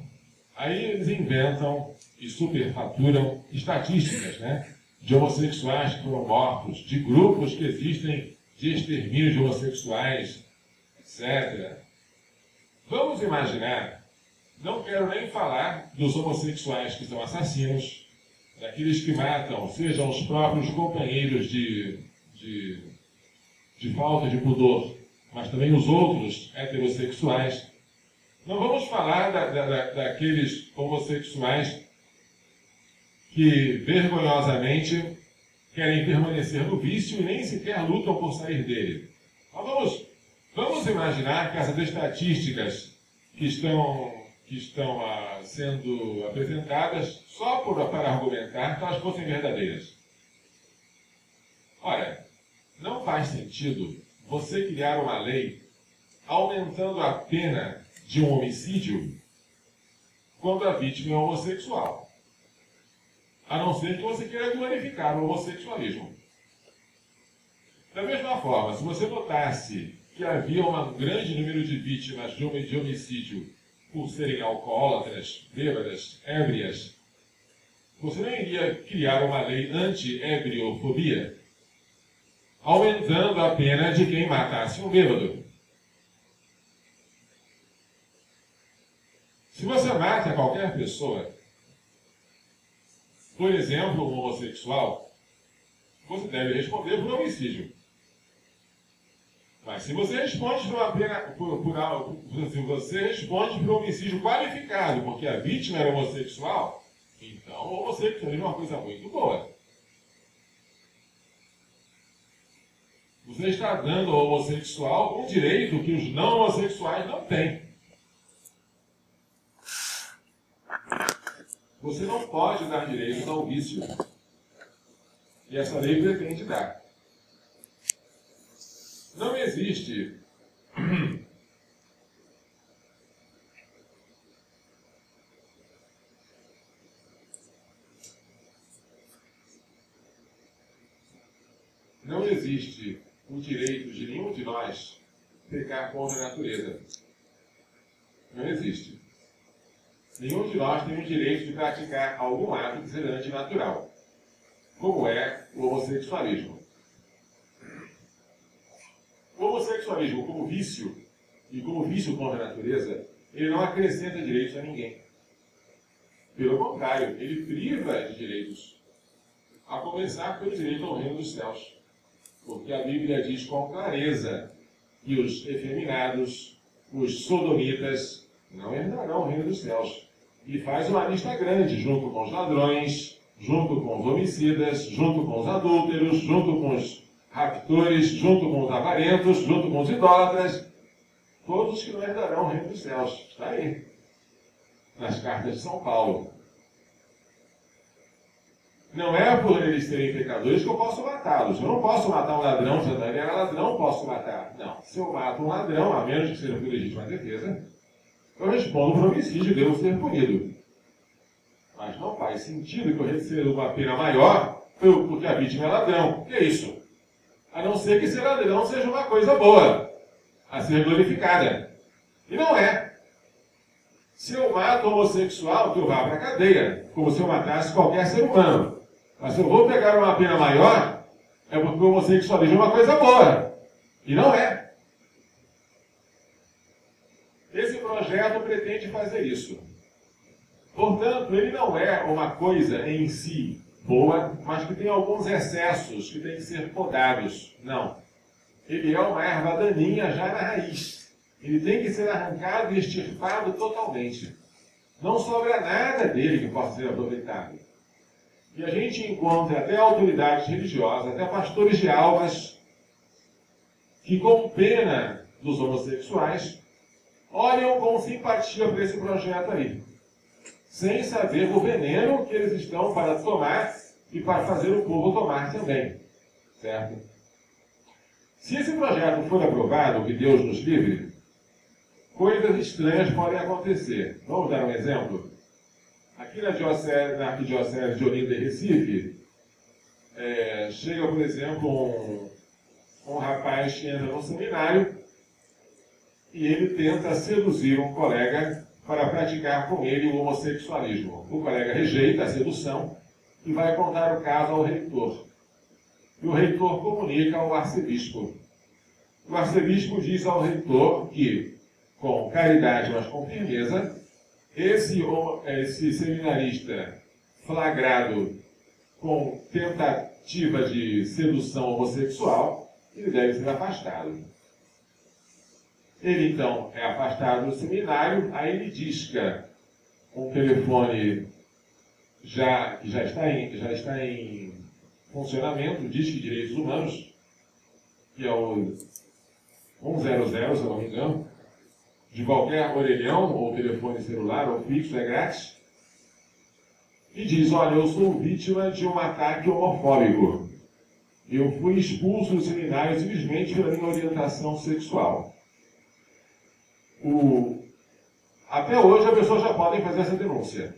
Aí eles inventam e superfaturam estatísticas, né? De homossexuais que foram mortos, de grupos que existem de extermínio de homossexuais, etc. Vamos imaginar, não quero nem falar dos homossexuais que são assassinos, daqueles que matam, sejam os próprios companheiros de, de, de falta de pudor, mas também os outros heterossexuais. Não vamos falar da, da, daqueles homossexuais que vergonhosamente querem permanecer no vício e nem sequer lutam por sair dele. Mas vamos, vamos imaginar que essas estatísticas que estão que estão ah, sendo apresentadas só por, para argumentar que elas fossem verdadeiras. Olha, não faz sentido você criar uma lei aumentando a pena de um homicídio quando a vítima é homossexual. A não ser que você queira glorificar o homossexualismo. Da mesma forma, se você notasse que havia um grande número de vítimas de homicídio por serem alcoólatras, bêbadas, ébrias, você não iria criar uma lei anti-ebriofobia, aumentando a pena de quem matasse um bêbado. Se você mata qualquer pessoa, por exemplo, um homossexual, você deve responder por homicídio. Mas se você responde por por, por, se você responde por homicídio qualificado, porque a vítima era homossexual, então o homossexualismo é uma coisa muito boa. Você está dando ao homossexual um direito que os não homossexuais não têm. Você não pode dar direitos ao vício. E essa lei pretende dar. Não existe. Não existe o direito de nenhum de nós pecar contra a natureza. Não existe. Nenhum de nós tem o direito de praticar algum ato de natural, antinatural, como é o homossexualismo. O homossexualismo, como vício, e como vício contra a natureza, ele não acrescenta direitos a ninguém. Pelo contrário, ele priva de direitos, a começar pelo direito ao reino dos céus. Porque a Bíblia diz com clareza que os efeminados, os sodomitas, não herdarão o reino dos céus. E faz uma lista grande, junto com os ladrões, junto com os homicidas, junto com os adúlteros, junto com os raptores, junto com os avarentos, junto com os idólatras, todos que não herdarão o reino dos céus. Está aí, nas cartas de São Paulo. Não é por eles serem pecadores que eu posso matá-los. Eu não posso matar um ladrão, se ele era ladrão, posso matar. Não. Se eu mato um ladrão, a menos que seja por legítima defesa, eu respondo por homicídio e devo ser punido. Mas não faz sentido que eu receba uma pena maior porque a vítima é ladrão. Que é isso? A não ser que ser ladrão seja uma coisa boa, a ser glorificada. E não é. Se eu mato um homossexual, eu vá para a cadeia, como se eu matasse qualquer ser humano. Mas se eu vou pegar uma pena maior, é porque o homossexualismo é uma coisa boa. E não é. Esse projeto pretende fazer isso. Portanto, ele não é uma coisa em si boa, mas que tem alguns excessos que têm que ser podados. Não. Ele é uma erva daninha já na raiz. Ele tem que ser arrancado e extirpado totalmente. Não sobra nada dele que possa ser aproveitado. E a gente encontra até autoridades religiosas, até pastores de almas, que com pena dos homossexuais, olham com simpatia para esse projeto aí, sem saber o veneno que eles estão para tomar e para fazer o povo tomar também. Certo? Se esse projeto for aprovado, que Deus nos livre, coisas estranhas podem acontecer. Vamos dar um exemplo? Aqui na, diocese, na Arquidiocese de Olinda e Recife, é, chega, por exemplo, um, um rapaz que entra no seminário e ele tenta seduzir um colega para praticar com ele o homossexualismo. O colega rejeita a sedução e vai contar o caso ao reitor. E o reitor comunica ao arcebispo. O arcebispo diz ao reitor que, com caridade, mas com firmeza, esse, esse seminarista flagrado com tentativa de sedução homossexual, ele deve ser afastado. Ele então é afastado do seminário, aí ele disca um telefone já, que já está em, já está em funcionamento, Disque de Direitos Humanos, que é o 100, se eu não me engano, de qualquer orelhão ou telefone celular ou fixo, é grátis. E diz: Olha, eu sou vítima de um ataque homofóbico. Eu fui expulso do seminário simplesmente pela minha orientação sexual. O... Até hoje a pessoa já pode fazer essa denúncia.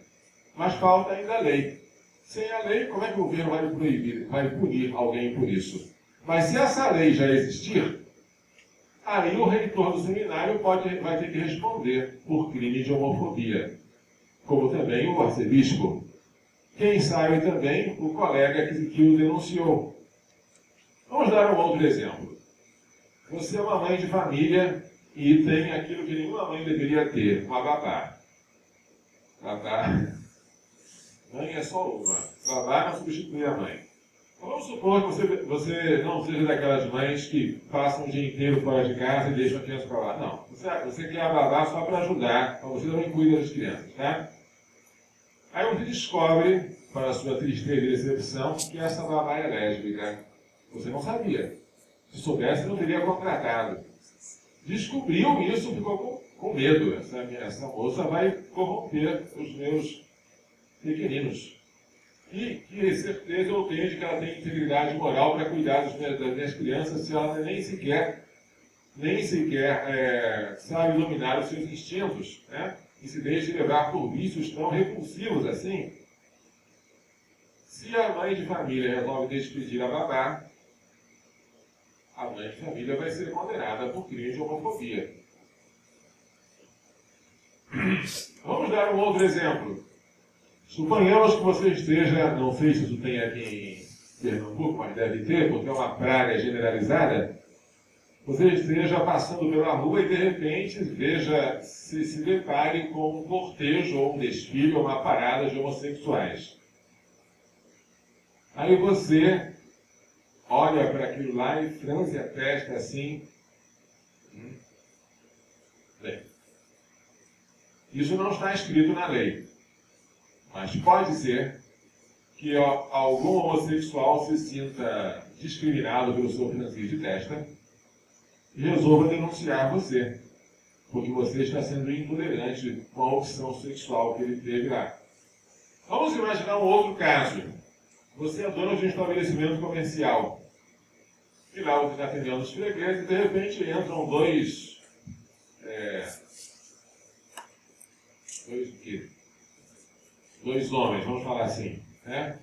Mas falta ainda a lei. Sem a lei, como é que o governo vai proibir, vai punir alguém por isso? Mas se essa lei já existir, aí o reitor do seminário pode, vai ter que responder por crime de homofobia, como também o arcebispo. Quem sabe também o colega que, que o denunciou. Vamos dar um outro exemplo. Você é uma mãe de família e tem aquilo que nenhuma mãe deveria ter, uma babá. Babá. Mãe é só uma. Babá não substitui a mãe. Vamos supor que você, você não seja daquelas mães que passam o dia inteiro fora de casa e deixam a criança para lá. Não. Você, você quer a babá só para ajudar, mas você também cuida das crianças, tá? Aí você descobre, para sua tristeza e decepção, que essa babá é lésbica. Você não sabia. Se soubesse, não teria contratado. Descobriu isso, ficou com, com medo. Essa, essa moça vai corromper os meus pequeninos. E que certeza eu tenho de que ela tem integridade moral para cuidar das minhas, das minhas, crianças se ela nem sequer, nem sequer é, sabe dominar os seus instintos, né? E se deixa levar por vícios tão repulsivos assim. Se a mãe de família resolve despedir a babá, a mãe de família vai ser condenada por crime de homofobia. Vamos dar um outro exemplo. Suponhamos que você esteja, não sei se isso tem aqui em Pernambuco, mas deve ter, porque é uma praga generalizada. Você esteja passando pela rua e de repente veja, se, se depare com um cortejo ou um desfile ou uma parada de homossexuais. Aí você olha para aquilo lá e franze a testa assim. Hum. Bem, isso não está escrito na lei. Mas pode ser que algum homossexual se sinta discriminado pelo seu franzir de testa e resolva denunciar você, porque você está sendo intolerante com a opção sexual que ele teve lá. Vamos imaginar um outro caso. Você é dono de um estabelecimento comercial. E lá você está atendendo os fregueses e de repente entram dois. É, dois o quê? Dois homens, vamos falar assim. Né?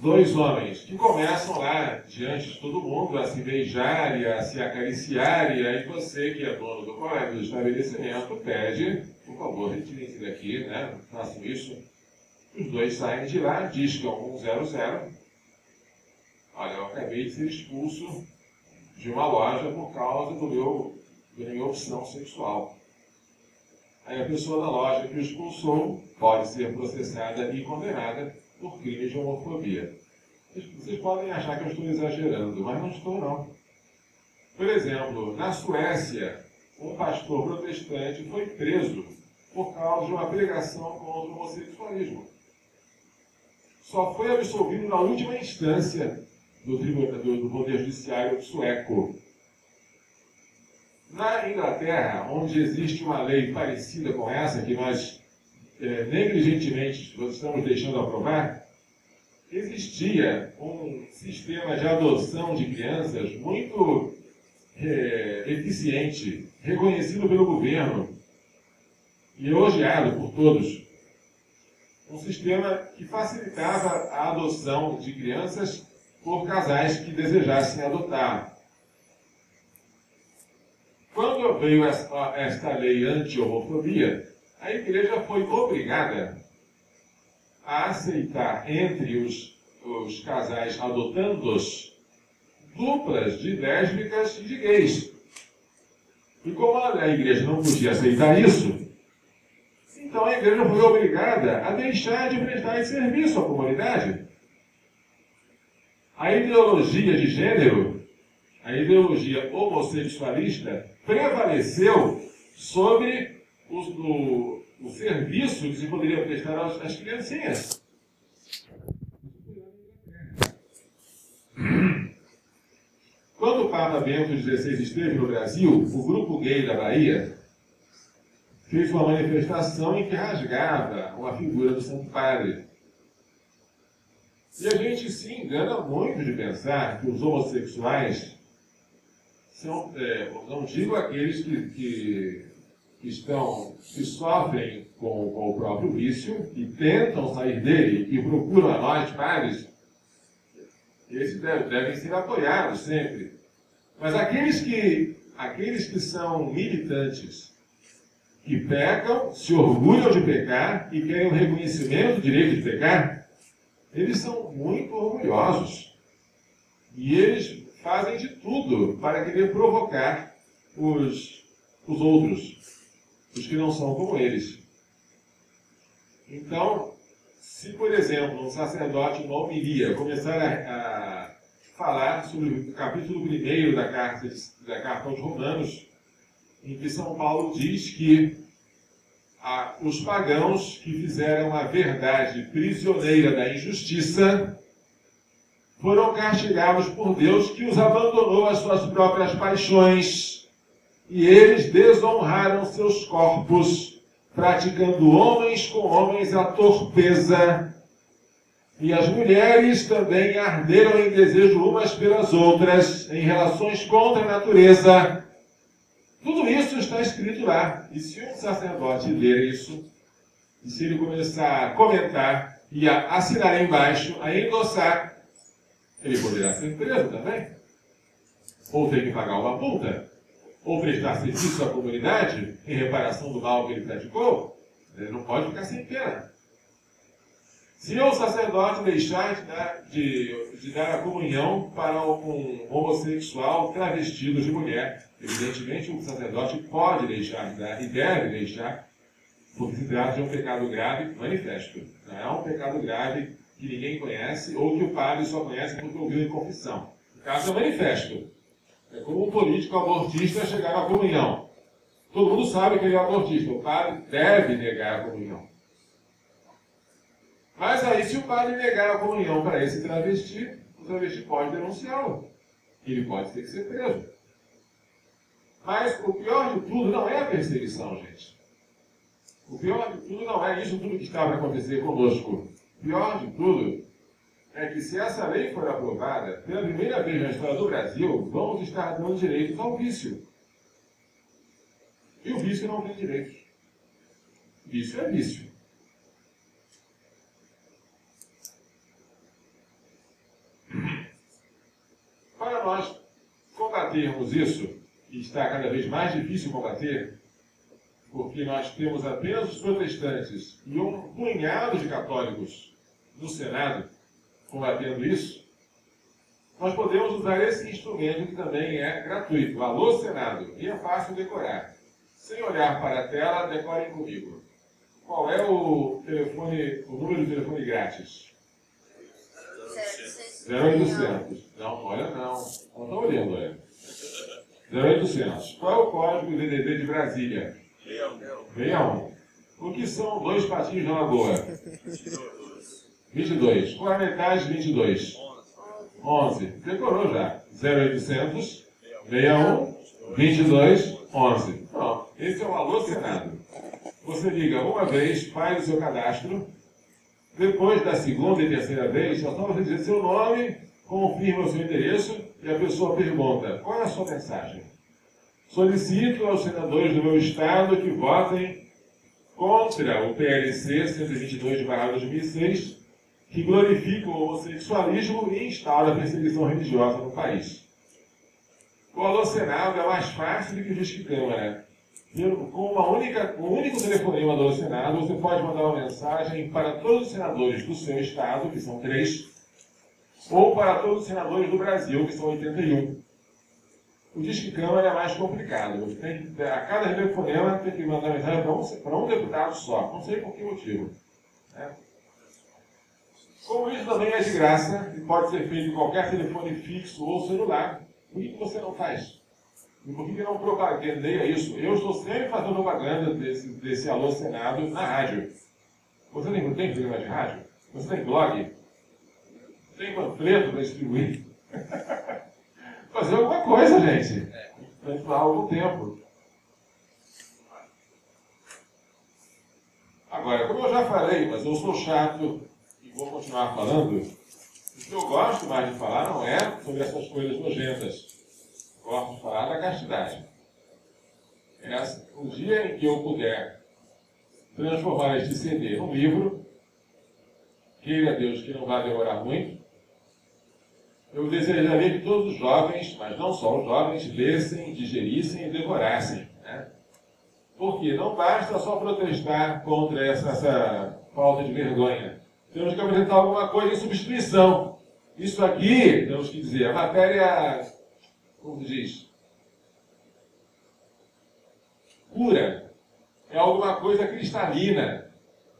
Dois homens que começam lá diante de todo mundo a se beijar e a se acariciar, e aí você, que é dono do colégio do estabelecimento, pede, por favor, retirem-se daqui, né? façam isso. Os dois saem de lá, discam 100. Olha, eu acabei de ser expulso de uma loja por causa do meu, da minha opção sexual. Aí a pessoa da loja que o expulsou pode ser processada e condenada por crime de homofobia. Vocês podem achar que eu estou exagerando, mas não estou não. Por exemplo, na Suécia, um pastor protestante foi preso por causa de uma pregação contra o homossexualismo. Só foi absolvido na última instância do, do, do Poder Judiciário sueco. Na Inglaterra, onde existe uma lei parecida com essa, que nós é, negligentemente estamos deixando aprovar, existia um sistema de adoção de crianças muito é, eficiente, reconhecido pelo governo e elogiado por todos. Um sistema que facilitava a adoção de crianças por casais que desejassem adotar. Quando veio esta, esta lei anti-homofobia, a igreja foi obrigada a aceitar entre os, os casais adotandos duplas de lésbicas e de gays. E como a igreja não podia aceitar isso, então a igreja foi obrigada a deixar de prestar esse serviço à comunidade. A ideologia de gênero, a ideologia homossexualista, prevaleceu sobre o, o, o serviço que se poderia prestar às, às criancinhas. Quando o Papa Bento XVI esteve no Brasil, o grupo gay da Bahia fez uma manifestação em que rasgava uma figura do Santo Padre. E a gente se engana muito de pensar que os homossexuais são, é, não digo aqueles que, que, que, estão, que sofrem com, com o próprio vício e tentam sair dele e procuram a nós, padres, esses devem, devem ser apoiados sempre. Mas aqueles que, aqueles que são militantes, que pecam, se orgulham de pecar e querem o reconhecimento do direito de pecar, eles são muito orgulhosos. E eles fazem de tudo para querer provocar os, os outros, os que não são como eles. Então, se, por exemplo, um sacerdote, uma homilia, começar a, a falar sobre o capítulo 1 da carta, da carta aos Romanos, em que São Paulo diz que a, os pagãos que fizeram a verdade prisioneira da injustiça foram castigados por Deus que os abandonou às suas próprias paixões e eles desonraram seus corpos, praticando homens com homens a torpeza. E as mulheres também arderam em desejo umas pelas outras, em relações contra a natureza, tudo isso está escrito lá. E se um sacerdote ler isso, e se ele começar a comentar e a assinar embaixo, a endossar, ele poderá ser preso também. ou tem que pagar uma multa, ou prestar serviço à comunidade em reparação do mal que ele praticou, ele não pode ficar sem pena. Se o sacerdote deixar de dar, de, de dar a comunhão para um homossexual travestido de mulher, evidentemente o sacerdote pode deixar de dar e deve deixar, porque se trata de um pecado grave manifesto. Não é um pecado grave que ninguém conhece ou que o padre só conhece porque ouviu em confissão. O caso é manifesto. É como um político abortista chegar à comunhão. Todo mundo sabe que ele é abortista. O padre deve negar a comunhão. Mas aí, se o padre negar a comunhão para esse travesti, o travesti pode denunciá-lo. Ele pode ter que ser preso. Mas o pior de tudo não é a perseguição, gente. O pior de tudo não é isso tudo que está para acontecer conosco. O pior de tudo é que se essa lei for aprovada, pela primeira vez na história do Brasil, vamos estar dando direitos ao vício. E o vício não tem direitos. Vício é vício. Para nós combatermos isso, e está cada vez mais difícil combater, porque nós temos apenas os protestantes e um punhado de católicos no Senado combatendo isso, nós podemos usar esse instrumento que também é gratuito. Alô Senado, e é fácil decorar. Sem olhar para a tela, decorem comigo. Qual é o telefone, o número de telefone grátis? 0800. Não, olha não. Não está olhando, olha. 0800. Qual é o código DDD de Brasília? 61. O que são dois patinhos na lagoa? 22. Qual é a metade de 22? 11. Decorou já. 0800 61 22 11. Pronto. Esse é o alô Senado. Você liga uma vez, faz o seu cadastro. Depois da segunda e terceira vez, só só você dizer seu nome, confirma o seu endereço e a pessoa pergunta: qual é a sua mensagem? Solicito aos senadores do meu estado que votem contra o PLC 122 de 2006, que glorifica o homossexualismo e instaura a perseguição religiosa no país. O alô Senado é mais fácil do que o Disque Câmara. Com uma única, um único telefonema do Senado, você pode mandar uma mensagem para todos os senadores do seu estado, que são três, ou para todos os senadores do Brasil, que são 81. O Disque Câmara é mais complicado. Que, a cada telefonema tem que mandar mensagem para um, para um deputado só. Não sei por que motivo. Né? Como isso também é de graça e pode ser feito em qualquer telefone fixo ou celular, por que você não faz? E por que não propagandeia isso? Eu estou sempre fazendo propaganda desse, desse Alô Senado na rádio. Você tem, tem programa de rádio? Você tem blog? Tem panfleto para distribuir? Fazer alguma coisa, gente. Para falar algum tempo. Agora, como eu já falei, mas eu sou chato e vou continuar falando, o que eu gosto mais de falar não é sobre essas coisas nojentas. Gosto de falar da castidade. Essa, o dia em que eu puder transformar este CD num livro, queira Deus que não vai demorar muito, eu desejaria que todos os jovens, mas não só os jovens, lessem, digerissem e devorassem. Né? Porque não basta só protestar contra essa, essa falta de vergonha. Temos que apresentar alguma coisa em substituição. Isso aqui, temos que dizer, a matéria, como diz, cura. É alguma coisa cristalina.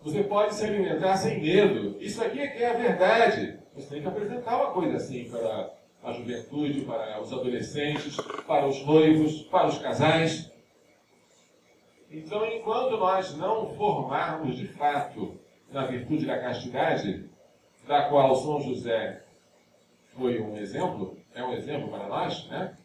Você pode se alimentar sem medo. Isso aqui é que é a verdade. Você tem que apresentar uma coisa assim para a juventude, para os adolescentes, para os noivos, para os casais. Então, enquanto nós não formarmos de fato na virtude da castidade, da qual São José foi um exemplo, é um exemplo para nós, né?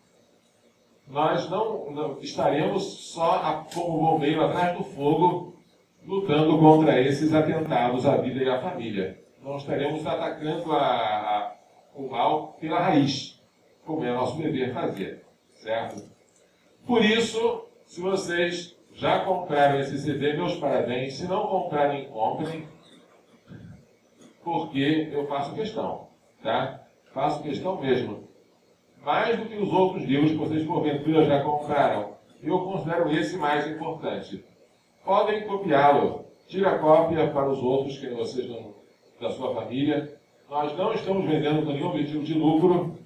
Nós não, não estaremos só como bombeiro atrás do fogo, lutando contra esses atentados à vida e à família. Nós estaremos atacando a, a, o mal pela raiz, como é nosso dever fazer, certo? Por isso, se vocês já compraram esse CD, meus parabéns. Se não comprarem, comprem porque eu faço questão, tá? Faço questão mesmo. mais do que os outros livros que vocês porventura já compraram. Eu considero esse mais importante. Podem copiá-lo. Tira cópia para os outros que vocês não, da sua família. Nós não estamos vendendo com nenhum objetivo de lucro.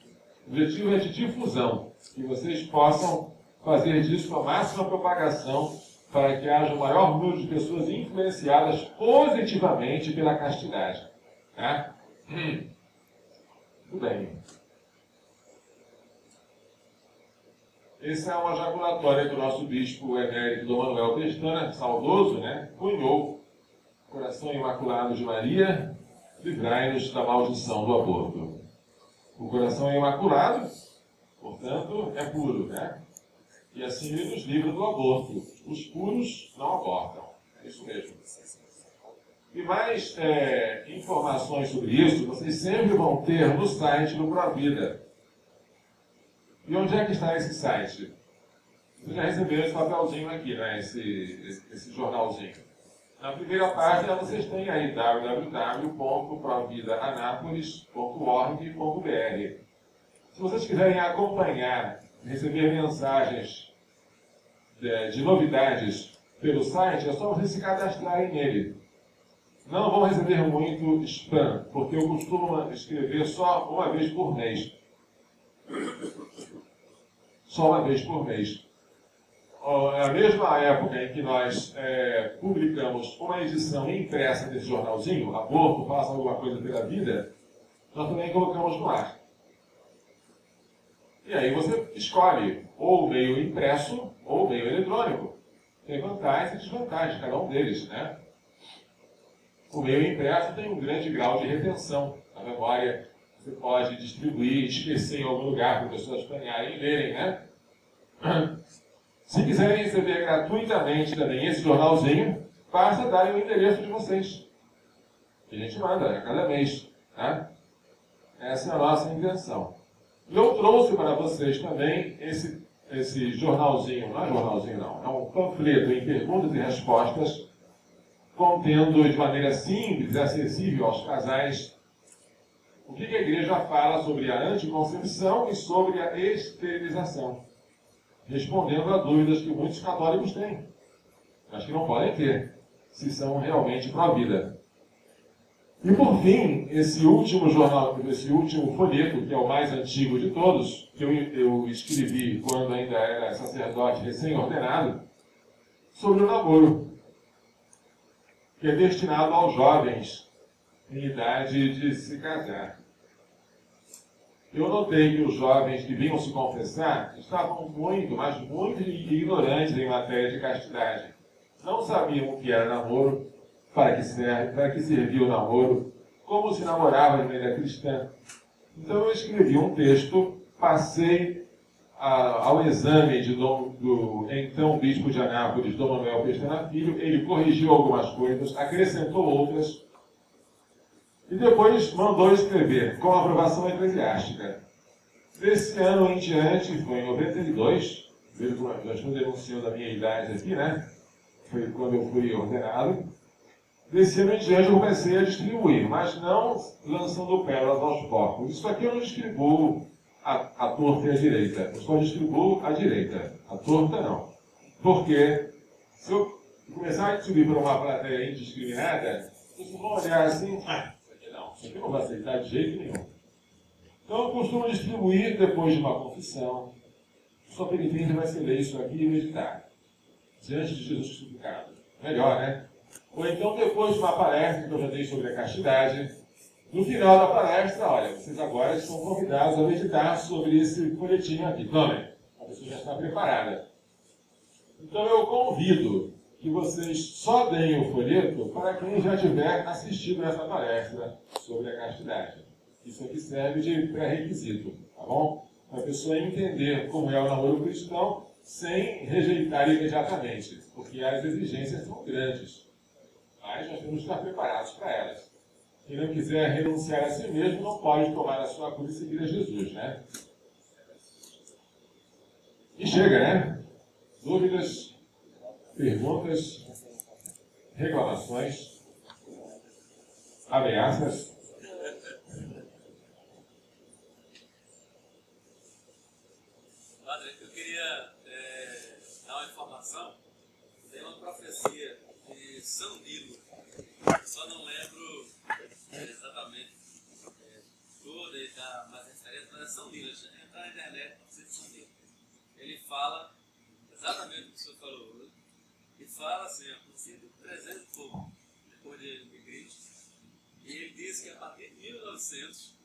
O objetivo é de difusão. Que vocês possam fazer disso a máxima propagação para que haja o maior número de pessoas influenciadas positivamente pela castidade. Tá? Tudo bem. Esse é uma jaculatória que o nosso bispo emérito Dom Manuel Pestana, saudoso, né, cunhou. Coração Imaculado de Maria, livrai-nos da maldição do aborto. O coração imaculado, portanto, é puro, né? E assim ele nos livra do aborto. Os puros não abortam. É isso mesmo. E mais é, informações sobre isso vocês sempre vão ter no site do Provida. E onde é que está esse site? Vocês já receberam esse papelzinho aqui, né? esse, esse, esse jornalzinho. Na primeira página vocês têm aí www.providaanápolis.org.br. Se vocês quiserem acompanhar, receber mensagens de, de novidades pelo site, é só vocês se cadastrarem nele. Não vão receber muito spam, porque eu costumo escrever só uma vez por mês. Só uma vez por mês. Na mesma época em que nós é, publicamos uma edição impressa desse jornalzinho, Aborto, Faça Alguma Coisa pela Vida, nós também colocamos no ar. E aí você escolhe ou meio impresso ou meio eletrônico. Tem vantagens e desvantagens, cada um deles, né? O meio impresso tem um grande grau de retenção na memória. Você pode distribuir, esquecer em algum lugar para as pessoas planearem e lerem, né? Se quiserem receber gratuitamente também esse jornalzinho, basta darem o endereço de vocês. Que a gente manda a cada mês. Tá? Essa é a nossa intenção. Eu trouxe para vocês também esse, esse jornalzinho, não é jornalzinho não, é um panfleto em perguntas e respostas contendo de maneira simples e acessível aos casais o que a igreja fala sobre a anticoncepção e sobre a esterilização, respondendo a dúvidas que muitos católicos têm, mas que não podem ter, se são realmente pró-vida. E por fim, esse último jornal, esse último folheto, que é o mais antigo de todos, que eu, eu escrevi quando ainda era sacerdote recém-ordenado, sobre o namoro que é destinado aos jovens em idade de se casar. Eu notei que os jovens que vinham se confessar estavam muito, mas muito ignorantes em matéria de castidade. Não sabiam o que era namoro, para que serve, para que servia o namoro, como se namorava de maneira cristã. Então eu escrevi um texto, passei a, ao exame de Dom, do então bispo de Anápolis, Dom Manuel Pestana Filho, ele corrigiu algumas coisas, acrescentou outras, e depois mandou escrever com aprovação eclesiástica. Desse ano em diante, foi em 92, já estou denunciando a minha idade aqui, né? Foi quando eu fui ordenado. Desse ano em diante eu comecei a distribuir, mas não lançando pérolas aos porcos. Isso aqui eu não distribuo a, a torta e a direita. Eu só distribuo a direita. A torta não. Porque se eu começar a distribuir para uma plateia indiscriminada, vocês vão olhar assim, ah, isso aqui não, vai aceitar de jeito nenhum. Então eu costumo distribuir depois de uma confissão. Sua penitência vai ler isso aqui e meditar. Diante de Jesus crucificado. Melhor, né? Ou então depois de uma palestra que eu já dei sobre a castidade, no final da palestra, olha, vocês agora estão convidados a meditar sobre esse folhetinho aqui. Tomem, a pessoa já está preparada. Então eu convido que vocês só deem o folheto para quem já tiver assistido essa palestra sobre a castidade. Isso aqui serve de pré-requisito, tá bom? Para a pessoa entender como é o namoro cristão sem rejeitar imediatamente, porque as exigências são grandes. Mas nós temos que estar preparados para elas. Quem não quiser renunciar a si mesmo não pode tomar a sua cruz e seguir a Jesus, né? E chega, né? Dúvidas, perguntas, reclamações, ameaças. queria é, dar uma informação. Tem uma profecia de São Nilo. Eu só não lembro é, exatamente é, toda e dar mais referência, mas é São Nilo. Entrar na internet, profecia de São Nilo. Ele fala exatamente o que o senhor falou fala assim, profecia de 300 e pouco, depois de, Cristo. E ele diz que a partir de 1900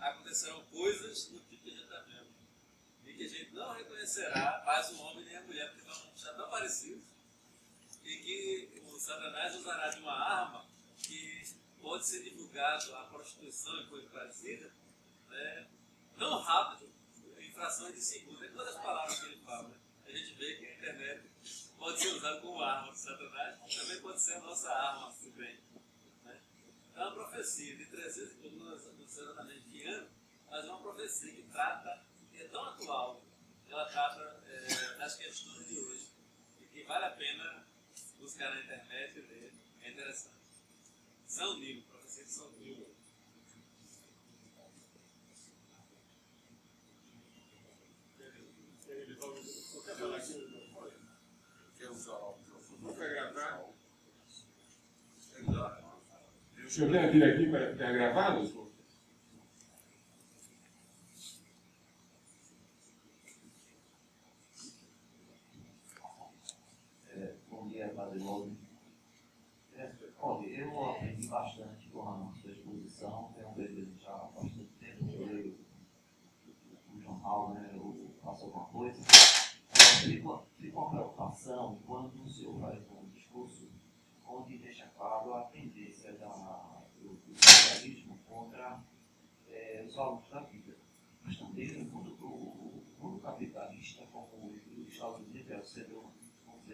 acontecerão coisas do tipo que a gente está vendo. E que a gente não reconhecerá mais o homem nem a mulher, porque vão estar tão parecidos. E que o Satanás usará de uma arma que pode ser divulgado a prostituição e coisa parecida, né, tão rápido, em frações de segundos. É todas as palavras que ele fala. A gente vê que a internet pode ser usada como arma Satanás, também pode ser a nossa arma, se bem. Né? É uma profecia de 300 e pouco, não sei exatamente que ano, mas é uma profecia que trata, que é tão atual, ela trata é, das questões de hoje, e que vale a pena buscar na internet e ler. É interessante. São Nilo, profecia de São Nilo. O senhor quer vir aqui para ficar gravado? senhor? É, bom dia, Padre Lobo. É, eu aprendi bastante com a sua exposição, tenho um desejo já há bastante tempo de ler o, jornal, né, o Faça Alguma Coisa. Fica, fica uma preocupação quando o senhor faz um discurso onde deixa claro a tendência da, contra é, os valores da vida. Mas também mundo, o, o mundo capitalista, como os Estados Unidos é o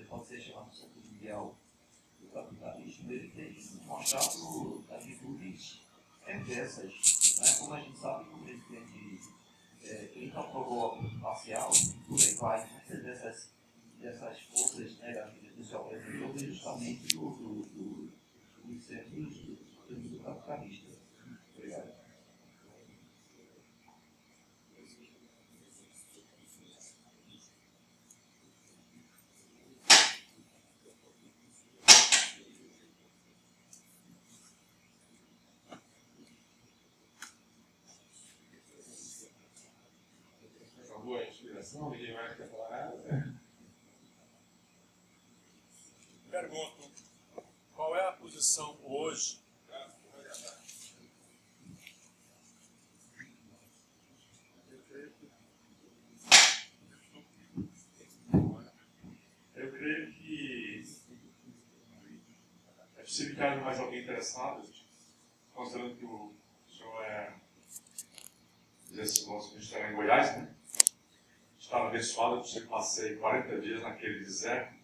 pode ser chamado centro mundial do capitalismo, ele tem mostrado atitudes reversas. Né? Como a gente sabe o presidente é, Clinton aprovou parcial, por aí vai, muitas dessas, dessas forças negativas do seu presidente vem justamente do, do, do, dos do, do capitalista. Obrigado. Uma boa inspiração, ninguém mais quer falar nada. Pergunto, qual é a posição hoje? Eu creio que é possível que haja mais alguém interessado, considerando que o senhor é esse nosso ministério em Goiás, né? Estava abençoado, sei que passei 40 dias naquele deserto,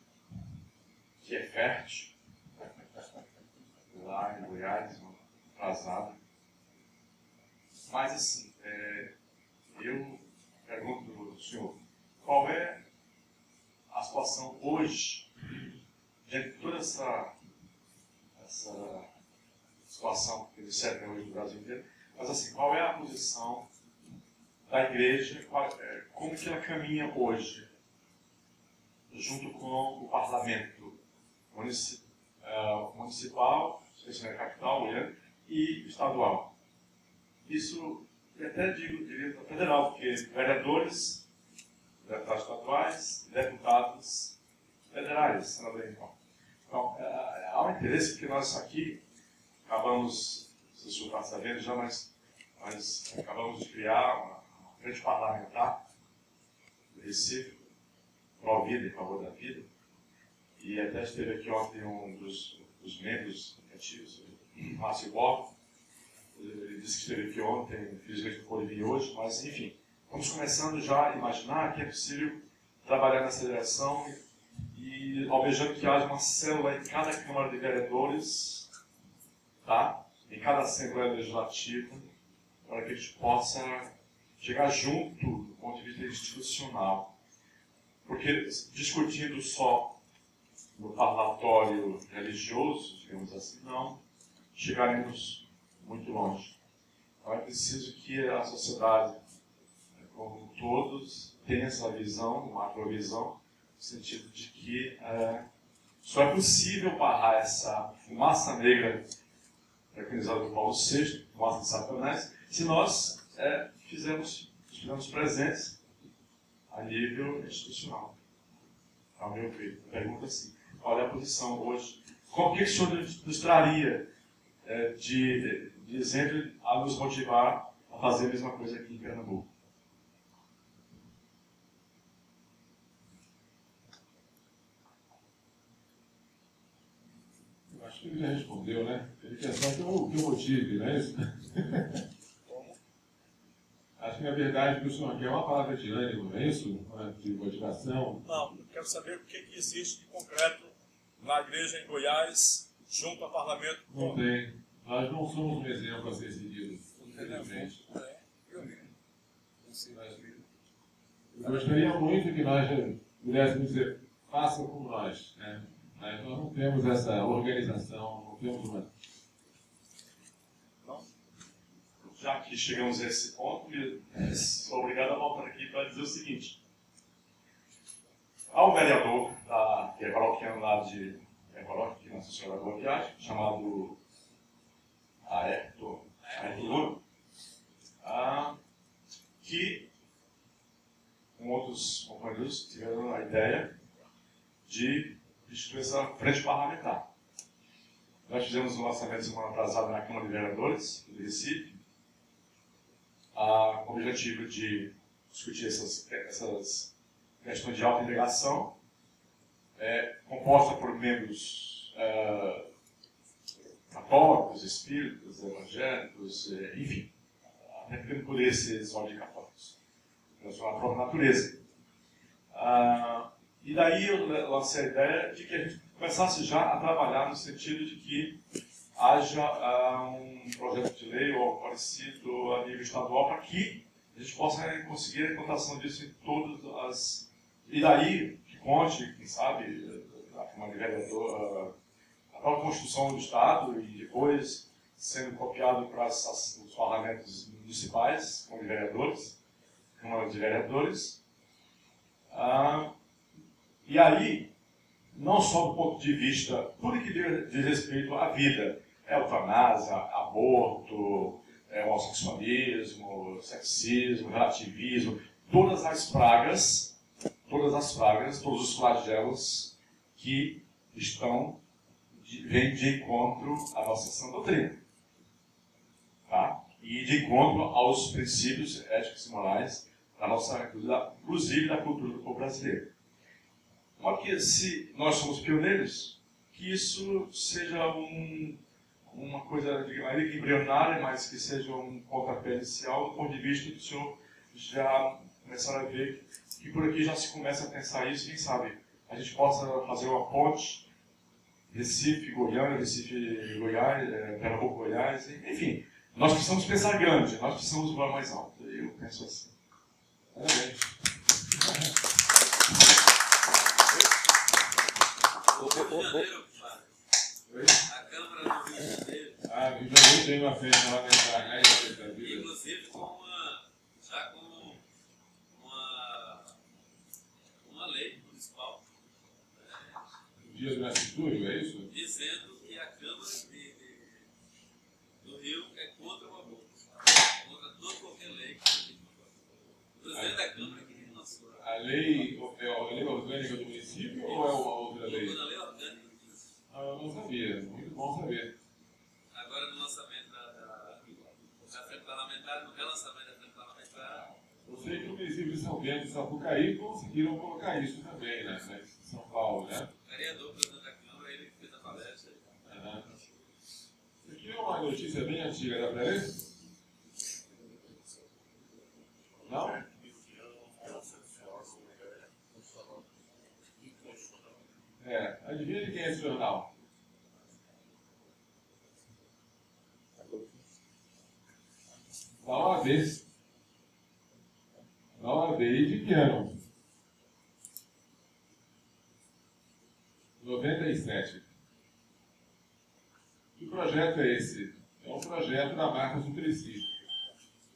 que é fértil, lá em Goiás, atrasado. Mas assim, é, eu pergunto ao senhor, qual é a situação hoje, diante de toda essa, essa situação que observa hoje no Brasil inteiro, mas assim, qual é a posição da igreja, é, como que ela caminha hoje, junto com o parlamento eh, municipal, especialmente capital, Goiânia, e estadual. Isso, e até digo, diria federal, porque vereadores, deputados estaduais, deputados federais também. Então, então eh, há um interesse, porque nós aqui acabamos, se o senhor está sabendo já, mas, mas acabamos de criar uma frente parlamentar do Recife, pró-vida, em favor da vida, e até esteve aqui ontem um dos, dos membros ativos, Márcio Bob, ele disse que esteve aqui ontem, infelizmente não pôde vir hoje, mas enfim, estamos começando já a imaginar que é possível trabalhar nessa direção e, e almejando que haja uma célula em cada Câmara de Vereadores, tá? em cada Assembleia Legislativa, para que a gente possa chegar junto do ponto de vista institucional. Porque discutindo só no parlatório religioso, digamos assim, não chegaremos muito longe. Então é preciso que a sociedade, como todos, tem essa visão, macrovisão, no sentido de que é, só é possível barrar essa fumaça negra preconizada por Paulo VI, fumaça de Satanás, se nós é, fizermos, estivermos presentes a nível institucional. Ao meu ver, pergunta assim, qual é a posição hoje? Como que o senhor nos traria é, de, de exemplo a nos motivar a fazer a mesma coisa aqui em Pernambuco? Acho que ele já respondeu, né? Ele quer só que eu, que eu motive, não é isso? Acho que na verdade que o senhor quer é uma palavra de ânimo, não é isso? De motivação. Não, eu quero saber o que, que existe de concreto na igreja em Goiás, junto ao parlamento. Não tem. Nós não somos um exemplo a ser seguido, infelizmente. Eu gostaria muito que nós pudéssemos dizer, façam como nós. Né? Mas nós não temos essa organização, não temos uma. Já que chegamos a esse ponto, sou obrigado a voltar aqui para dizer o seguinte. Há um vereador da, que é paroquiano lá de Ecológico, aqui na Sociedade da Boa Viagem, chamado Aerto Aerto ah, que com outros companheiros tiveram a ideia de instituir essa frente parlamentar. Nós fizemos um lançamento semana passada na Câmara de Vereadores do Recife, ah, com o objetivo de discutir essas, essas questões de autointegração, é, composta por membros é, católicos, espíritas, evangélicos, é, enfim, dependendo por esses ordens católicos, pela sua própria natureza. Ah, e daí eu lancei a ideia de que a gente começasse já a trabalhar no sentido de que haja ah, um projeto de lei ou parecido a nível estadual para que a gente possa conseguir a implantação disso em todas as. E daí que conte, quem sabe, a Câmara de Vereador, a própria Constituição do Estado e depois sendo copiado para os parlamentos municipais, como vereadores, Câmara de Vereadores. Ah, e aí, não só do ponto de vista, tudo que diz respeito à vida, eutanásia, aborto, é, homossexualismo, sexismo, relativismo, todas as pragas, todas as pragas, todos os flagelos que estão vêm de encontro à nossa sã doutrina. Tá? E de encontro aos princípios éticos e morais da nossa, inclusive da cultura do povo brasileiro. Só que se nós somos pioneiros, que isso seja um, uma coisa ainda embrionária, mas que seja um pontapé inicial, do ponto de vista do senhor já começar a ver que por aqui já se começa a pensar isso, quem sabe a gente possa fazer uma ponte Recife, Goiânia, Recife, Goiás, é, Pernambuco, Goiás, enfim. Nós precisamos pensar grande, nós precisamos voar mais alto. Eu penso assim. Parabéns. Janeiro, Oi? a Câmara do Rio de Janeiro, Ah, eu já tem uma né? Vida. inclusive com uma, já com uma, uma lei municipal Dia do nascitúrio, é isso? dizendo que a Câmara de, de- do Rio é contra o aborto, contra toda qualquer lei. O presidente da Câmara que A lei é a lei orgânica do município ou é uma outra lei? Na lei orgânica disso. Ah, eu não sabia. Muito bom saber. Agora no lançamento da, da, da frente parlamentar, no relançamento da frente parlamentar, Eu sei que município de São Bento e Sapucaí conseguiram colocar isso também, né? São Paulo, né? o vereador, da Câmara, ele fez a palestra. Isso aqui é uma notícia bem antiga, dá pra ler? Não? É, adivinha de quem é esse jornal? Da OAB. Da OAB e de que ano? 97. Que projeto é esse? É um projeto da marca Supreci.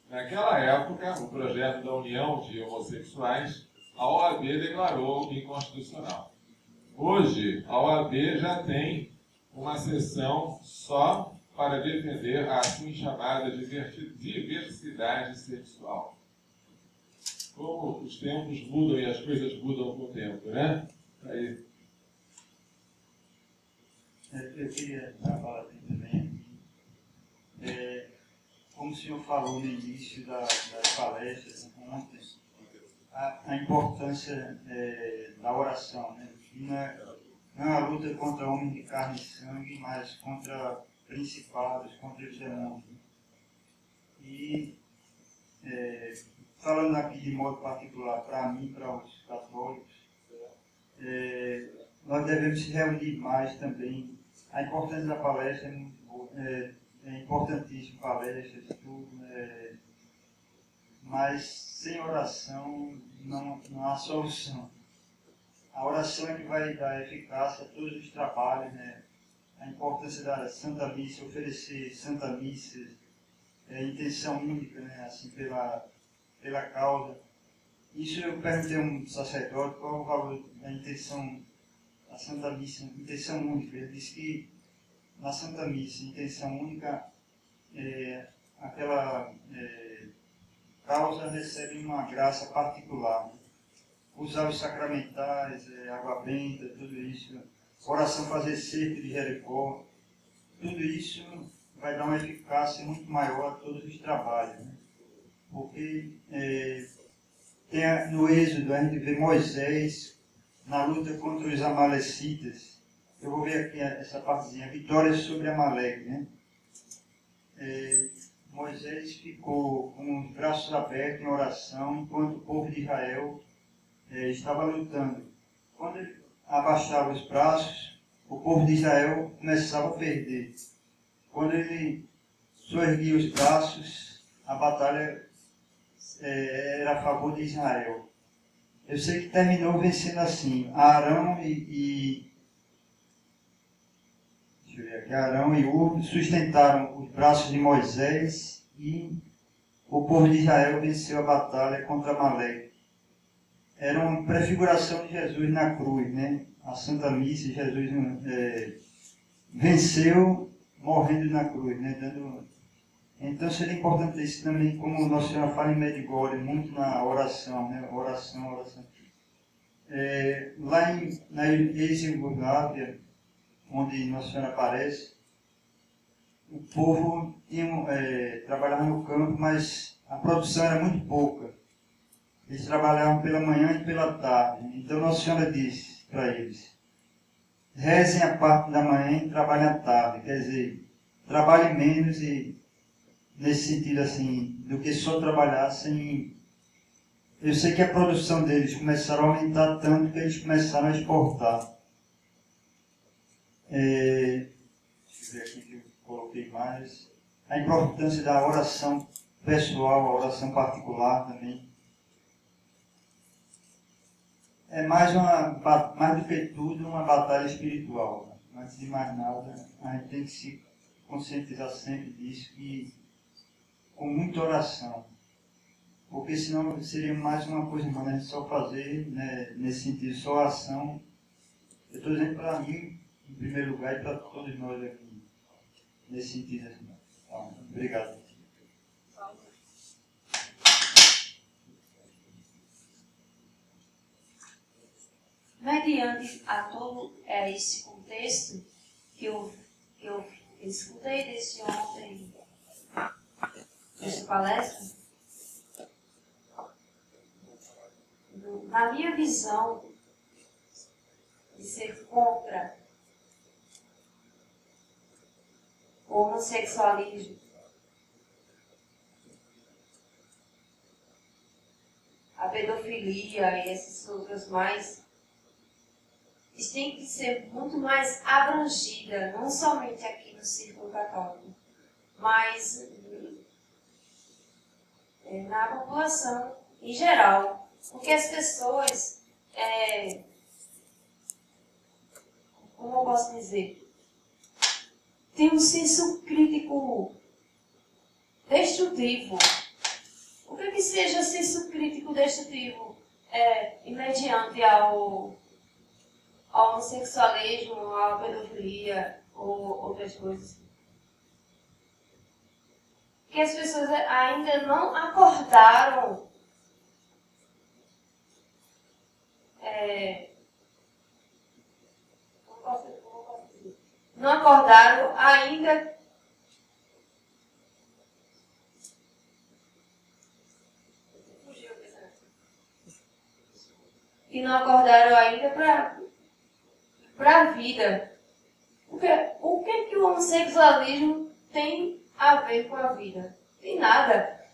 Naquela época, o projeto da união de homossexuais, a OAB declarou inconstitucional. Hoje, a OAB já tem uma sessão só para defender a assim chamada diversidade sexual. Como os tempos mudam e as coisas mudam com o tempo, né? Aí. Eu queria falar aqui também. É, como o senhor falou no início da, das palestras ontem, a, a importância é, da oração, né? Não é, não é uma luta contra homens de carne e sangue, mas contra principados, contra os demônios. E é, falando aqui de modo particular para mim, para os católicos, é, nós devemos se reunir mais também. A importância da palestra é, muito, é, é importantíssima, palestras, tudo, é, mas sem oração não, não há solução. A oração é que vai dar eficácia a todos os trabalhos, né? a importância da Santa Missa, oferecer Santa Missa, é, intenção única, né? assim, pela, pela causa. Isso eu perguntei a um sacerdote qual o valor da intenção da Santa Missa, intenção única. Ele disse que na Santa Missa, intenção única, é, aquela é, causa recebe uma graça particular. Usar os sacramentais, é, água benta, tudo isso, oração fazer cerco de Jericó, tudo isso vai dar uma eficácia muito maior a todos os trabalhos. Né? Porque é, tem, no Êxodo a gente vê Moisés na luta contra os amalecitas. Eu vou ver aqui essa partezinha, vitória sobre Amaleque. Né? É, Moisés ficou com os braços abertos em oração enquanto o povo de Israel é, estava lutando. Quando ele abaixava os braços, o povo de Israel começava a perder. Quando ele soerguia os braços, a batalha é, era a favor de Israel. Eu sei que terminou vencendo assim. Arão e, e deixa eu ver aqui, Arão e Ur sustentaram os braços de Moisés e o povo de Israel venceu a batalha contra Amaleque era uma prefiguração de Jesus na cruz, né? A Santa Missa, Jesus é, venceu morrendo na cruz, né? Dando... Então seria importante isso também, como Nossa Senhora fala em Medjugorje, muito na oração, né? Oração, oração. É, lá em, na ex-Yugoslávia, onde Nossa Senhora aparece, o povo tinha, é, trabalhava no campo, mas a produção era muito pouca. Eles trabalhavam pela manhã e pela tarde. Então Nossa Senhora disse para eles: rezem a parte da manhã e trabalhem à tarde. Quer dizer, trabalhem menos e, nesse sentido assim, do que só trabalhar sem. Eu sei que a produção deles começaram a aumentar tanto que eles começaram a exportar. É, deixa eu ver aqui que eu coloquei mais. A importância da oração pessoal, a oração particular também é mais, uma, mais do que tudo uma batalha espiritual. Antes de mais nada, a gente tem que se conscientizar sempre disso e com muita oração. Porque senão seria mais uma coisa humana, gente só fazer, né, nesse sentido, só ação. Eu estou dizendo para mim, em primeiro lugar, e para todos nós aqui, nesse sentido. Assim. Então, obrigado. mediante a todo é, esse contexto que eu, que eu escutei desse ontem, dessa palestra, na minha visão de ser contra o homossexualismo, a pedofilia e essas outras mais isso tem que ser muito mais abrangida, não somente aqui no círculo católico, mas na população em geral. Porque as pessoas, é, como eu posso dizer, têm um senso crítico destrutivo. que é que seja senso crítico deste tipo é, imediante ao, ao homossexualismo, à pedofilia ou outras coisas? Que as pessoas ainda não acordaram. É, não acordaram ainda. E não acordaram ainda para a vida. Porque, o que, que o homossexualismo tem a ver com a vida? Tem nada.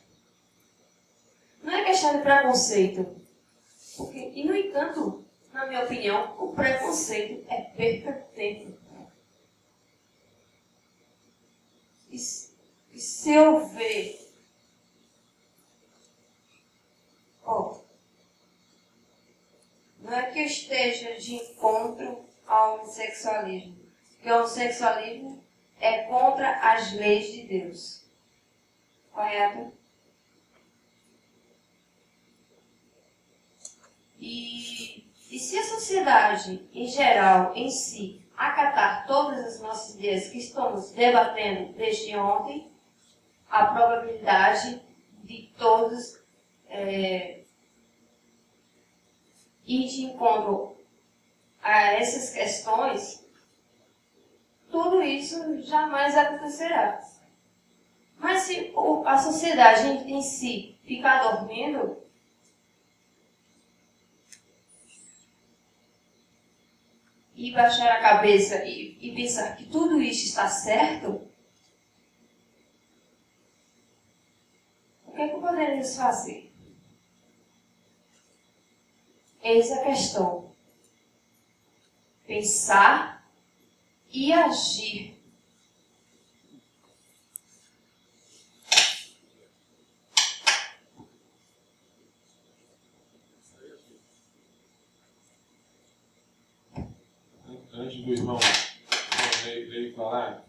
Não é questão de preconceito. Porque, e, no entanto, na minha opinião, o preconceito é perca de tempo. E, e se eu ver. Ó, não é que eu esteja de encontro ao homossexualismo. Porque o homossexualismo é contra as leis de Deus. Correto? E, e se a sociedade, em geral, em si, acatar todas as nossas ideias que estamos debatendo desde ontem, a probabilidade de todos é, ir de encontro a essas questões, tudo isso jamais acontecerá. Mas se a sociedade em si ficar dormindo, e baixar a cabeça e, e pensar que tudo isso está certo, o que, é que poderíamos fazer? Eis a questão. Pensar e agir antes do irmão falar,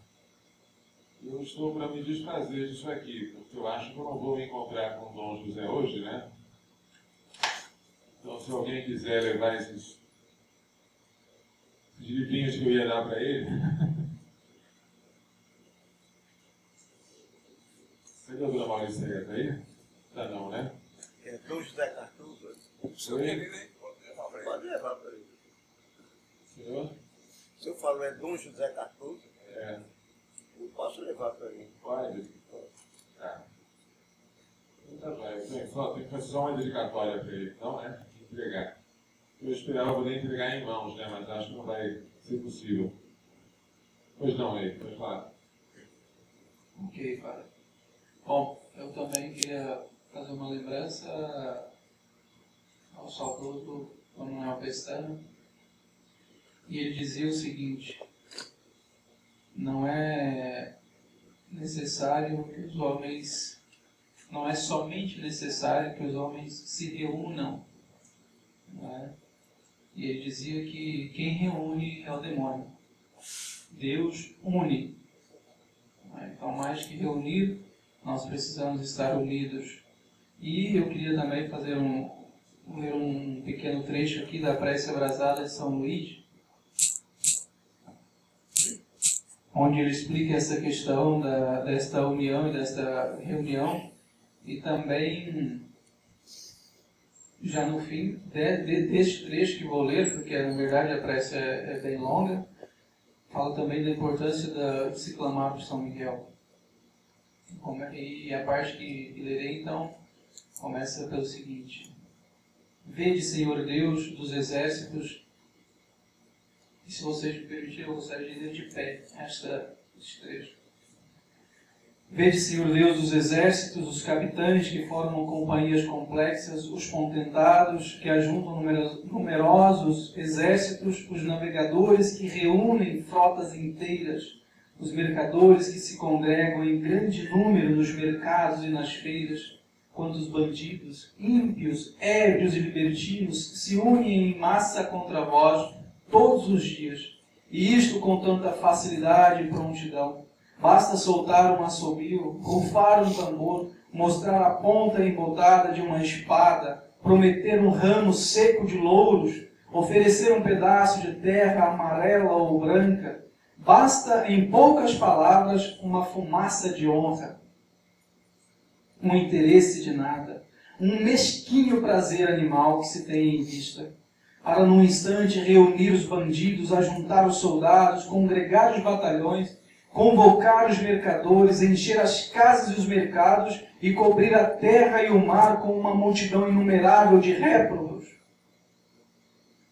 eu estou para me desfazer disso aqui, porque eu acho que eu não vou me encontrar com Dom José hoje, né? Então, se alguém quiser levar esses, esses livrinhos que eu ia dar para ele. Cadê a dona Maurícia aí? Tá não, né? É Dom José Cartuza. Ele? Pode levar para ele. Senhor? Se eu falo é Dom José Cardoso, é. eu posso levar para mim. Pode. Tá. Então, vai. Só tem que fazer só uma dedicatória para ele, então, né? Entregar. Eu esperava poder entregar em mãos, né? Mas acho que não vai ser possível. Pois não, aí, pode falar. Ok, cara. Bom, eu também queria fazer uma lembrança ao saudoso Manuel Pestana e ele dizia o seguinte: não é necessário que os homens, não é somente necessário que os homens se reúnam. É? E ele dizia que quem reúne é o demônio. Deus une. É? Então, mais que reunir, nós precisamos estar unidos. E eu queria também fazer um, ler um pequeno trecho aqui da prece abrasada de São Luís, onde ele explica essa questão da, desta união e desta reunião e também já no fim de, de, deste trecho que vou ler, porque na verdade a prece é, é bem longa, fala também da importância da, de se clamar por São Miguel. E a parte que, que lerei então começa pelo seguinte: Vede, Senhor Deus dos exércitos, e se vocês me permitirem, eu gostaria de ler de pé esta, este trecho. Vede, Senhor Deus, os exércitos, os capitães que formam companhias complexas, os contentados que ajuntam numerosos exércitos, os navegadores que reúnem frotas inteiras, os mercadores que se congregam em grande número nos mercados e nas feiras, quantos bandidos, ímpios, ébrios e libertinos se unem em massa contra vós todos os dias, e isto com tanta facilidade e prontidão. Basta soltar um assobio, rufar um tambor, mostrar a ponta embotada de uma espada, prometer um ramo seco de louros, oferecer um pedaço de terra amarela ou branca, basta, em poucas palavras, uma fumaça de honra, um interesse de nada, um mesquinho prazer animal que se tem em vista. Para num instante reunir os bandidos, ajuntar os soldados, congregar os batalhões, convocar os mercadores, encher as casas e os mercados e cobrir a terra e o mar com uma multidão inumerável de réprobos,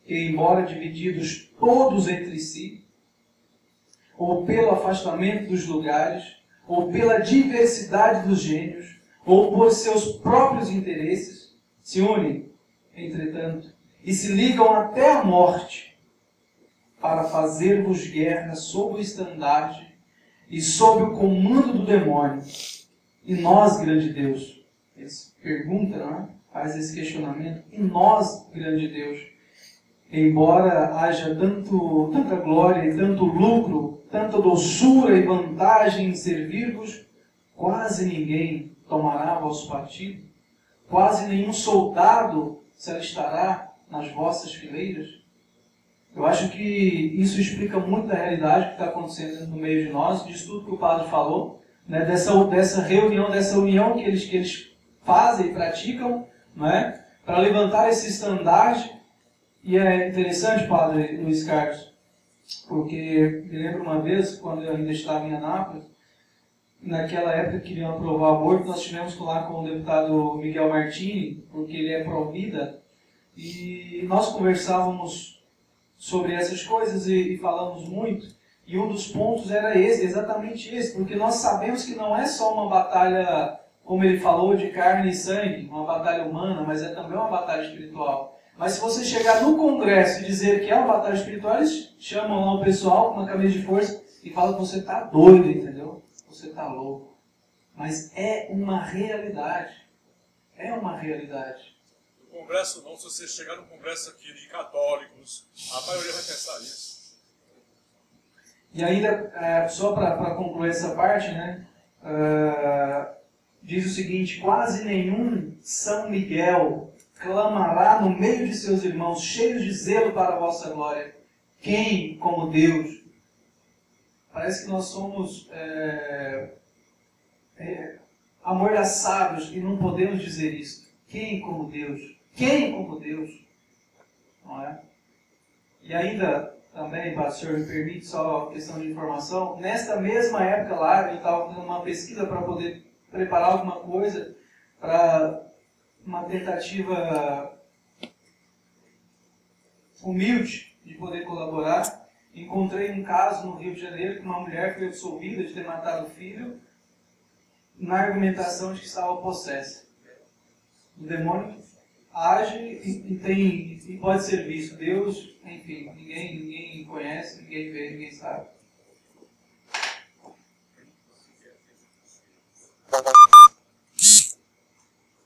que, embora divididos todos entre si, ou pelo afastamento dos lugares, ou pela diversidade dos gênios, ou por seus próprios interesses, se unem, entretanto, e se ligam até a morte para fazer-vos guerra sob o estandarte e sob o comando do demônio. E nós, grande Deus, pergunta, não é? faz esse questionamento, e nós, grande Deus, embora haja tanto, tanta glória e tanto lucro, tanta doçura e vantagem em servir-vos, quase ninguém tomará vosso partido, quase nenhum soldado se alistará nas vossas fileiras? Eu acho que isso explica muito da realidade que está acontecendo no meio de nós, disso tudo que o padre falou, né, dessa, dessa reunião, dessa união que eles, que eles fazem e praticam, né, para levantar esse estandarte. E é interessante, padre Luiz Carlos, porque me lembro uma vez, quando eu ainda estava em Anápolis, naquela época que queriam aprovar o aborto, nós tivemos lá com o deputado Miguel Martini, porque ele é pró-vida, e nós conversávamos sobre essas coisas e, e falamos muito. E um dos pontos era esse, exatamente esse, porque nós sabemos que não é só uma batalha, como ele falou, de carne e sangue, uma batalha humana, mas é também uma batalha espiritual. Mas se você chegar no Congresso e dizer que é uma batalha espiritual, eles chamam lá o pessoal com uma camisa de força e falam que você está doido, entendeu? Você está louco. Mas é uma realidade. É uma realidade. Congresso não, se você chegar no Congresso aqui de católicos, a maioria vai pensar isso. E ainda, é, só para concluir essa parte, né, uh, diz o seguinte: quase nenhum São Miguel clamará no meio de seus irmãos, cheios de zelo para a vossa glória. Quem como Deus? Parece que nós somos é, é, amordaçados e não podemos dizer isso. Quem como Deus? Quem como Deus? Não é? E ainda, também, pastor, me permite só questão de informação, nesta mesma época lá, eu estava fazendo uma pesquisa para poder preparar alguma coisa para uma tentativa humilde de poder colaborar. Encontrei um caso no Rio de Janeiro que uma mulher foi absolvida de ter matado o filho na argumentação de que estava possessa. O demônio age e, e, tem, e pode ser visto. Deus, enfim, ninguém, ninguém conhece, ninguém vê, ninguém sabe.